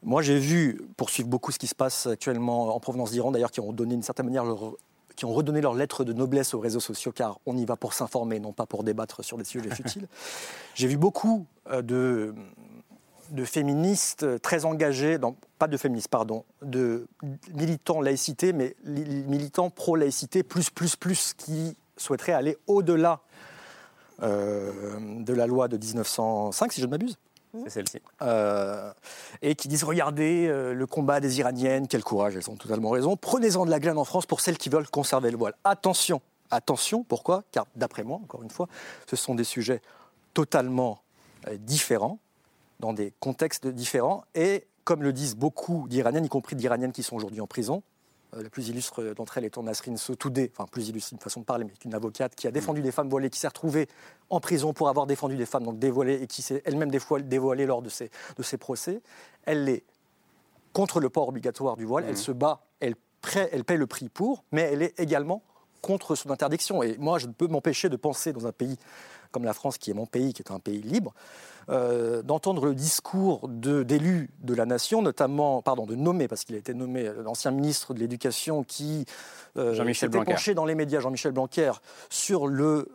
Moi, j'ai vu, poursuivre beaucoup ce qui se passe actuellement en provenance d'Iran, d'ailleurs, qui ont donné d'une certaine manière leur qui ont redonné leur lettre de noblesse aux réseaux sociaux, car on y va pour s'informer, non pas pour débattre sur des sujets futiles. (laughs) J'ai vu beaucoup euh, de, de féministes très engagés, dans, pas de féministes, pardon, de militants laïcité, mais militants pro-laïcité, plus, plus, plus, qui souhaiteraient aller au-delà euh, de la loi de 1905, si je ne m'abuse. C'est celle-ci. Euh, et qui disent regardez euh, le combat des Iraniennes, quel courage, elles ont totalement raison. Prenez-en de la glaine en France pour celles qui veulent conserver le voile. Attention, attention, pourquoi? Car d'après moi, encore une fois, ce sont des sujets totalement différents, dans des contextes différents, et comme le disent beaucoup d'Iraniennes, y compris d'Iraniennes qui sont aujourd'hui en prison, euh, la plus illustre d'entre elles étant Nasrin Sotoudeh, enfin plus illustre, une façon de parler, mais une avocate qui a défendu des femmes voilées, qui s'est retrouvée en prison pour avoir défendu des femmes donc dévoilées et qui s'est elle-même dévoilée lors de ces, de ces procès. Elle est contre le port obligatoire du voile, elle mmh. se bat, elle, elle paie le prix pour, mais elle est également contre son interdiction. Et moi, je ne peux m'empêcher de penser dans un pays comme la France, qui est mon pays, qui est un pays libre, euh, d'entendre le discours d'élus de, la nation, notamment, pardon, de nommer, parce qu'il a été nommé euh, l'ancien ministre de l'Éducation qui euh, s'était penché dans les médias, Jean-Michel Blanquer, sur le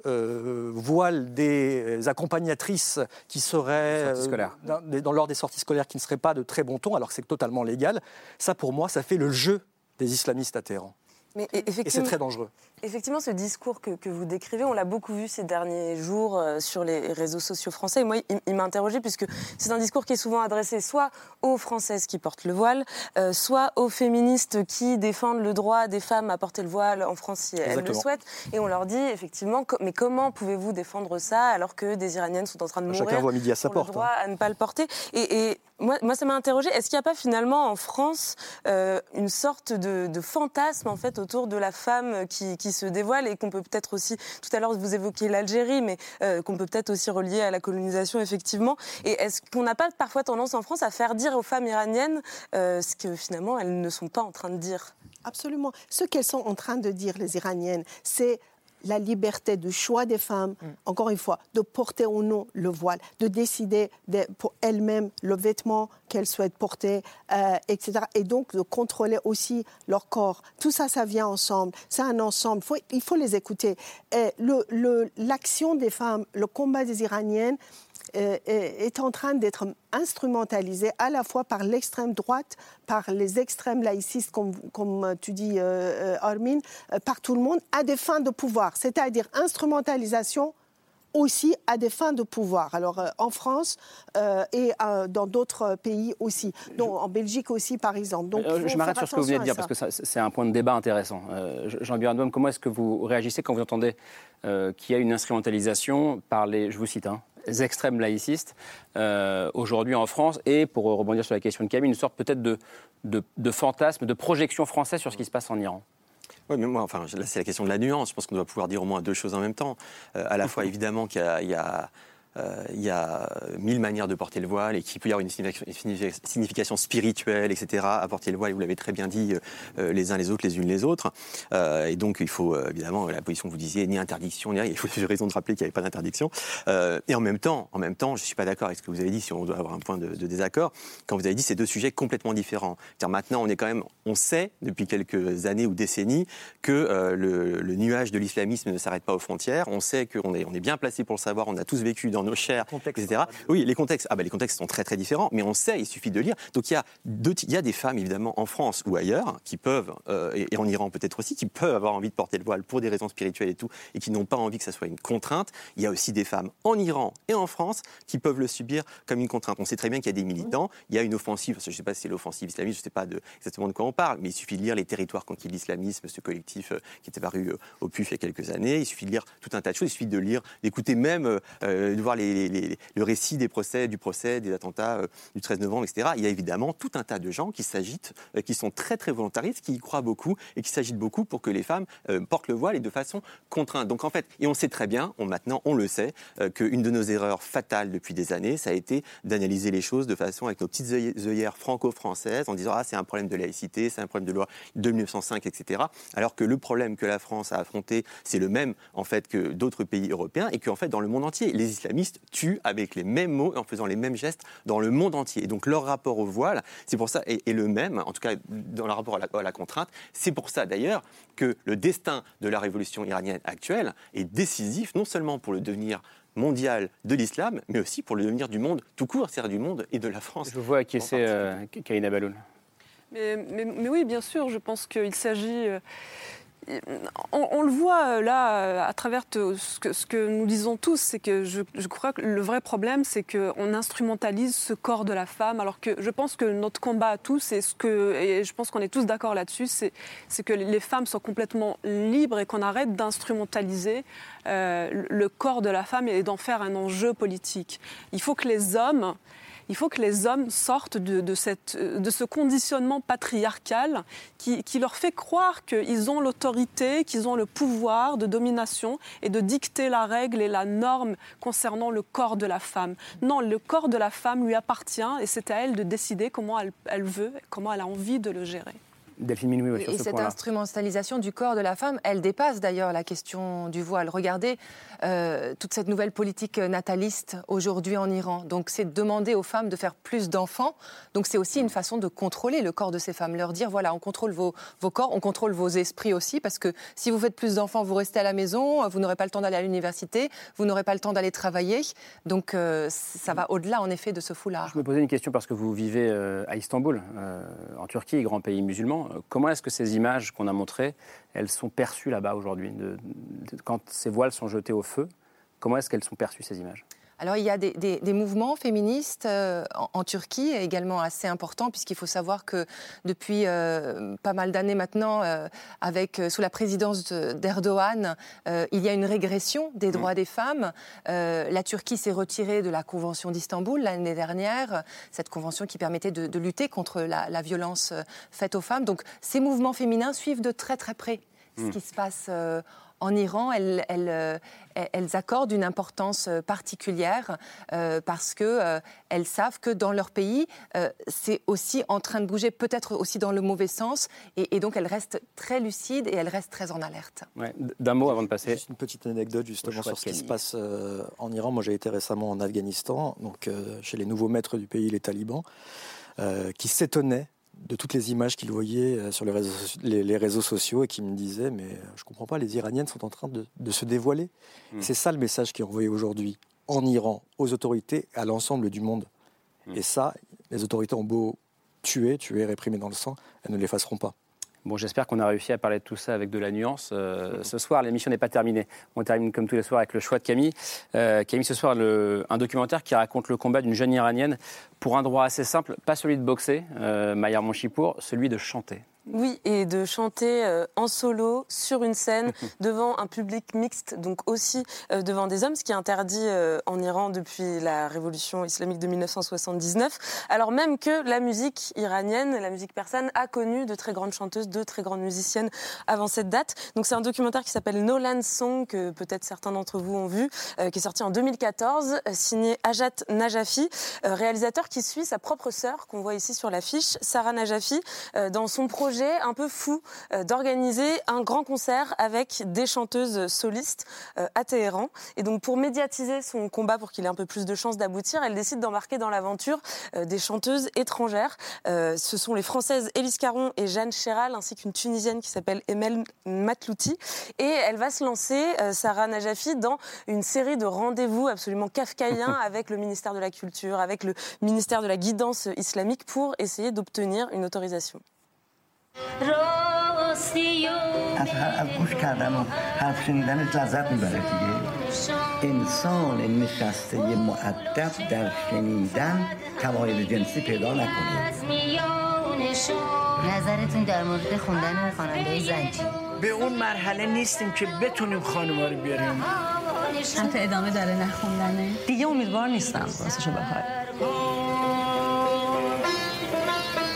voile des accompagnatrices qui seraient dans, lors des sorties scolaires qui ne seraient pas de très bon ton, alors que c'est totalement légal. Ça, pour moi, ça fait le jeu des islamistes à Téhéran. Mais et c'est très dangereux. Effectivement, ce discours que, vous décrivez, on l'a beaucoup vu ces derniers jours euh, sur les réseaux sociaux français. Et moi, il, m'a interrogé puisque c'est un discours qui est souvent adressé soit aux Françaises qui portent le voile, euh, soit aux féministes qui défendent le droit des femmes à porter le voile en France si elles le souhaitent. Et on leur dit effectivement, mais comment pouvez-vous défendre ça alors que des Iraniennes sont en train de mourir Chacun voit midi à sa porte. Le droit hein. à ne pas le porter? Et, moi, ça m'a interrogé. Est-ce qu'il n'y a pas finalement en France euh, une sorte de, fantasme en fait autour de la femme qui, qui se dévoile et qu'on peut peut-être aussi, tout à l'heure vous évoquiez l'Algérie, mais euh, qu'on peut peut-être aussi relier à la colonisation effectivement. Et est-ce qu'on n'a pas parfois tendance en France à faire dire aux femmes iraniennes euh, ce que finalement elles ne sont pas en train de dire? Absolument. Ce qu'elles sont en train de dire, les Iraniennes, c'est la liberté du choix des femmes, mm. encore une fois, de porter ou non le voile, de décider pour elles-mêmes le vêtement qu'elles souhaitent porter, euh, etc. Et donc de contrôler aussi leur corps. Tout ça, ça vient ensemble. C'est un ensemble. il faut les écouter. L'action le, des femmes, le combat des Iraniennes, est en train d'être instrumentalisé à la fois par l'extrême droite, par les extrêmes laïcistes, comme, comme tu dis, euh, euh, Armin, par tout le monde, à des fins de pouvoir, c'est-à-dire instrumentalisation aussi à des fins de pouvoir. Alors en France et dans d'autres pays aussi, donc, en Belgique aussi par exemple. Donc, je m'arrête sur ce que vous venez de dire parce que c'est un point de débat intéressant. Jean-Pierre comment est-ce que vous réagissez quand vous entendez qu'il y a une instrumentalisation par les, je vous cite, hein, extrêmes laïcistes euh, aujourd'hui en France et, pour rebondir sur la question de Camille, une sorte peut-être de, de, fantasme, de projection française sur ce qui se passe en Iran oui, mais moi, enfin, là, c'est la question de la nuance. Je pense qu'on doit pouvoir dire au moins deux choses en même temps. Euh, à la fois, (laughs) évidemment, qu'il y a il y a mille manières de porter le voile et qu'il peut y avoir une signification spirituelle, etc. à porter le voile, vous l'avez très bien dit, euh, euh, les uns les autres, les unes les autres. et donc, il faut évidemment, la position que vous disiez, ni interdiction, ni rien. Il faut (laughs) raison de rappeler qu'il n'y avait pas d'interdiction. et en même temps, en même temps, je ne suis pas d'accord avec ce que vous avez dit, si on doit avoir un point de, désaccord, quand vous avez dit ces deux sujets complètement différents. maintenant, on est quand même, on sait depuis quelques années ou décennies que le, nuage de l'islamisme ne s'arrête pas aux frontières. On sait qu'on est, est bien placé pour le savoir. On a tous vécu dans nos chairs, etc. Oui, les contextes, ah ben, les contextes sont très très différents, mais on sait, il suffit de lire. Donc il y a, il y a des femmes, évidemment, en France ou ailleurs, qui peuvent, euh, et, en Iran peut-être aussi, qui peuvent avoir envie de porter le voile pour des raisons spirituelles et tout, et qui n'ont pas envie que ça soit une contrainte. Il y a aussi des femmes en Iran et en France qui peuvent le subir comme une contrainte. On sait très bien qu'il y a des militants, il y a une offensive, je ne sais pas si c'est l'offensive islamiste, je ne sais pas de, exactement de quoi on parle, mais il suffit de lire Les territoires conquis de l'islamisme, ce collectif euh, qui était paru euh, au PUF il y a quelques années, il suffit de lire tout un tas de choses, il suffit de lire, d'écouter même, de voir le récit des procès, du procès, des attentats euh, du 13 novembre, etc. Il y a évidemment tout un tas de gens qui s'agitent, euh, qui sont très très volontaristes, qui y croient beaucoup et qui s'agitent beaucoup pour que les femmes euh, portent le voile et de façon contrainte. Donc en fait, et on sait très bien, maintenant on le sait, qu'une de nos erreurs fatales depuis des années, ça a été d'analyser les choses de façon avec nos petites œillères franco-françaises en disant ah c'est un problème de laïcité, c'est un problème de loi de 1905, etc. Alors que le problème que la France a affronté, c'est le même en fait que d'autres pays européens et qu'en fait dans le monde entier, les islamistes tuent avec les mêmes mots et en faisant les mêmes gestes dans le monde entier. Et donc leur rapport au voile, c'est pour ça, est, le même, en tout cas dans le rapport à la, contrainte. C'est pour ça d'ailleurs que le destin de la révolution iranienne actuelle est décisif, non seulement pour le devenir mondial de l'islam, mais aussi pour le devenir du monde tout court, c'est-à-dire du monde et de la France. Je vois qui c'est euh, Kaina Baloul. Mais, mais, oui, bien sûr, je pense qu'il s'agit on, le voit euh, là euh, à travers ce que, nous disons tous, c'est que je, crois que le vrai problème, c'est qu'on instrumentalise ce corps de la femme, alors que je pense que notre combat à tous, et, ce que, je pense qu'on est tous d'accord là-dessus, c'est que les femmes soient complètement libres et qu'on arrête d'instrumentaliser euh, le corps de la femme et d'en faire un enjeu politique. Il faut que les hommes il faut que les hommes sortent de, ce conditionnement patriarcal qui, leur fait croire qu'ils ont l'autorité, qu'ils ont le pouvoir de domination et de dicter la règle et la norme concernant le corps de la femme. Non, le corps de la femme lui appartient et c'est à elle de décider comment elle veut, comment elle a envie de le gérer. Et cette instrumentalisation du corps de la femme, elle dépasse d'ailleurs la question du voile. Regardez euh, toute cette nouvelle politique nataliste aujourd'hui en Iran. Donc c'est demander aux femmes de faire plus d'enfants. Donc c'est aussi une façon de contrôler le corps de ces femmes. Leur dire, voilà, on contrôle vos, vos corps, on contrôle vos esprits aussi, parce que si vous faites plus d'enfants, vous restez à la maison, vous n'aurez pas le temps d'aller à l'université, vous n'aurez pas le temps d'aller travailler. Donc euh, ça va au-delà en effet de ce foulard. Je me posais une question parce que vous vivez euh, à Istanbul, en Turquie, grand pays musulman. Euh, comment est-ce que ces images qu'on a montrées, elles sont perçues là-bas aujourd'hui Quand ces voiles sont jetées au feu, comment est-ce qu'elles sont perçues ces images? Alors il y a des, mouvements féministes euh, en, Turquie également assez importants puisqu'il faut savoir que depuis euh, pas mal d'années maintenant, euh, avec sous la présidence d'Erdogan, il y a une régression des droits mmh. des femmes. la Turquie s'est retirée de la Convention d'Istanbul l'année dernière, cette convention qui permettait de, lutter contre la, violence faite aux femmes. Donc ces mouvements féminins suivent de très très près ce mmh. qui se passe en Iran, elles, elles, elles, accordent une importance euh, particulière euh, parce qu'elles euh, savent que dans leur pays, c'est aussi en train de bouger, peut-être aussi dans le mauvais sens, et, donc elles restent très lucides et elles restent très en alerte. D'un mot avant de passer. Juste une petite anecdote justement sur ce qui se passe en Iran. Moi, j'ai été récemment en Afghanistan, donc chez les nouveaux maîtres du pays, les talibans, qui s'étonnaient de toutes les images qu'il voyait euh, sur les réseaux, les, réseaux, sociaux et qui me disait mais euh, je ne comprends pas, les Iraniennes sont en train de, se dévoiler. Hmm. C'est ça le message qui est envoyé aujourd'hui en Iran aux autorités, à l'ensemble du monde. Hmm. Et ça, les autorités ont beau tuer, tuer, réprimer dans le sang, elles ne l'effaceront pas. Bon, j'espère qu'on a réussi à parler de tout ça avec de la nuance. Euh, ce soir, l'émission n'est pas terminée. On termine comme tous les soirs avec le choix de Camille. Euh, Camille, ce soir, un documentaire qui raconte le combat d'une jeune Iranienne pour un droit assez simple, pas celui de boxer, euh, Maillard Monchipour, celui de chanter. Oui, et de chanter euh, en solo sur une scène (laughs) devant un public mixte, donc aussi euh, devant des hommes, ce qui est interdit euh, en Iran depuis la révolution islamique de 1979, alors même que la musique iranienne, la musique persane, a connu de très grandes chanteuses, de très grandes musiciennes avant cette date. Donc c'est un documentaire qui s'appelle Nolan Song, que peut-être certains d'entre vous ont vu, qui est sorti en 2014, signé Ajat Najafi, réalisateur qui suit sa propre sœur, qu'on voit ici sur l'affiche, Sarah Najafi, dans son projet un peu fou euh, d'organiser un grand concert avec des chanteuses solistes euh, à Téhéran. Et donc pour médiatiser son combat, pour qu'il ait un peu plus de chances d'aboutir, elle décide d'embarquer dans l'aventure euh, des chanteuses étrangères. Ce sont les Françaises Élise Caron et Jeanne Chéral, ainsi qu'une Tunisienne qui s'appelle Emel Matlouti. Et elle va se lancer, Sarah Najafi, dans une série de rendez-vous absolument kafkaïens (laughs) avec le ministère de la Culture, avec le ministère de la Guidance islamique pour essayer d'obtenir une autorisation. از, از گوش کردن و حرف شنیدن لذت می‌بره دیگه. انسان نشسته معدب در شنیدن تمایل جنسی پیدا نکنه. نظرتون در مورد خوندن خواننده زنجی به اون مرحله نیستیم که بتونیم خانوما رو بیاریم. هم ادامه داره نخوندنه. دیگه امیدوار نیستم راستشو بخوای.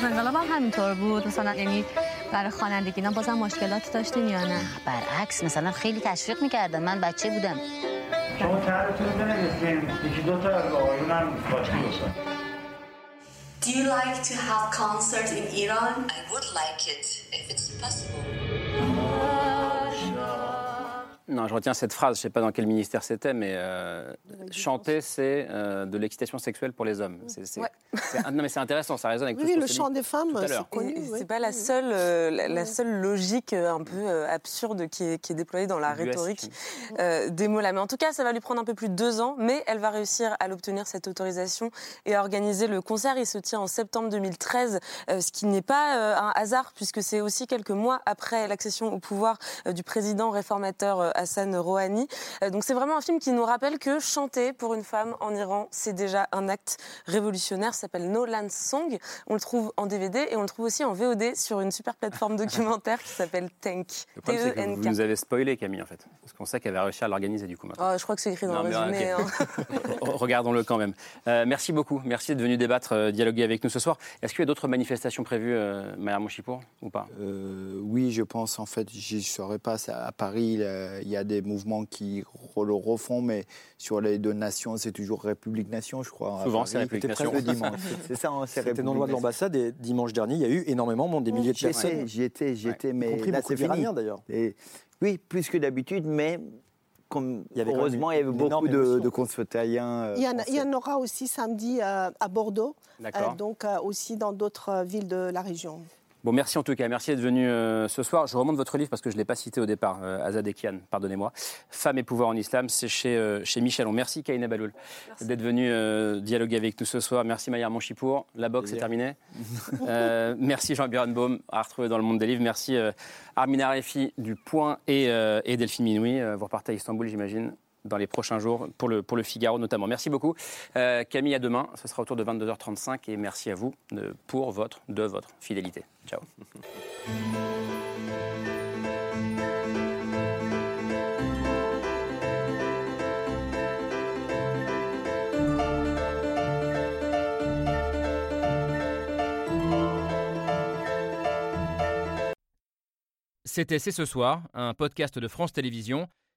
انقلاب هم همینطور بود. مثلا یعنی برای خوانندگی بازم مشکلات داشتین یا نه؟ برعکس مثلا خیلی تشویق می‌کردم. من بچه بودم. شما طرحتون بنویسین یکی دو تا از آقایونم Do you like to have concerts in Iran? I would like it if it's possible. Non, je retiens cette phrase, je ne sais pas dans quel ministère c'était, mais euh, chanter, c'est euh, de l'excitation sexuelle pour les hommes. C'est, non, mais c'est intéressant, ça résonne avec oui, tout ce le chant des femmes, c'est connu. C'est pas la seule, euh, la, seule logique un peu absurde qui est, qui est, déployée dans la rhétorique des mots-là. Mais en tout cas, ça va lui prendre un peu plus de deux ans, mais elle va réussir à l'obtenir, cette autorisation, et à organiser le concert. Il se tient en septembre 2013, ce qui n'est pas un hasard, puisque c'est aussi quelques mois après l'accession au pouvoir du président réformateur Hassan Rouhani. Euh, donc c'est vraiment un film qui nous rappelle que chanter pour une femme en Iran, c'est déjà un acte révolutionnaire. Ça s'appelle No Land Song. On le trouve en DVD et on le trouve aussi en VOD sur une super plateforme (laughs) documentaire qui s'appelle Tank. Le problème, c'est que vous nous avez spoilé, Camille, en fait. Parce qu'on sait qu'elle va réussir à l'organiser du coup. Oh, je crois que c'est écrit dans le résumé. Hein. (laughs) Regardons-le quand même. Euh, merci beaucoup. Merci d'être venu débattre, euh, dialoguer avec nous ce soir. Est-ce qu'il y a d'autres manifestations prévues, euh, Maya Mouchipour, ou pas? Oui, je pense. En fait, je ne saurais pas. À Paris, il y a des mouvements qui le refont, mais sur les deux nations, c'est toujours République-Nation, je crois. Souvent, c'est République-Nation. dimanche. (laughs) c'est ça, hein, c'est C'était dans le loi de l'ambassade et dimanche dernier, il y a eu énormément, des milliers de personnes. J'y étais, j'y étais, mais là, c'est fini. d'ailleurs. Oui, plus que d'habitude, mais comme, il y avait heureusement, il y avait beaucoup de, de concitoyens. il, y en, aura aussi samedi à Bordeaux, euh, donc euh, aussi dans d'autres villes de la région. Bon, merci en tout cas. Merci d'être venu euh, ce soir. Je remonte votre livre parce que je ne l'ai pas cité au départ, euh, Azad Ekian, pardonnez-moi. Femmes et pouvoir en islam, c'est chez, euh, chez Michelon. Merci Kaina Baloul d'être venu dialoguer avec nous ce soir. Merci Maillard Monchipour. La boxe est terminée. (laughs) merci Jean-Björn Baum, à retrouver dans le monde des livres. Merci Armina Refi du Point et, et Delphine Minoui. vous repartez à Istanbul, j'imagine dans les prochains jours, pour le, pour le Figaro notamment. Merci beaucoup. Euh, Camille, à demain. Ce sera autour de 22h35 et merci à vous de, pour votre, de votre fidélité. Ciao. C'était C'est ce soir, un podcast de France Télévisions.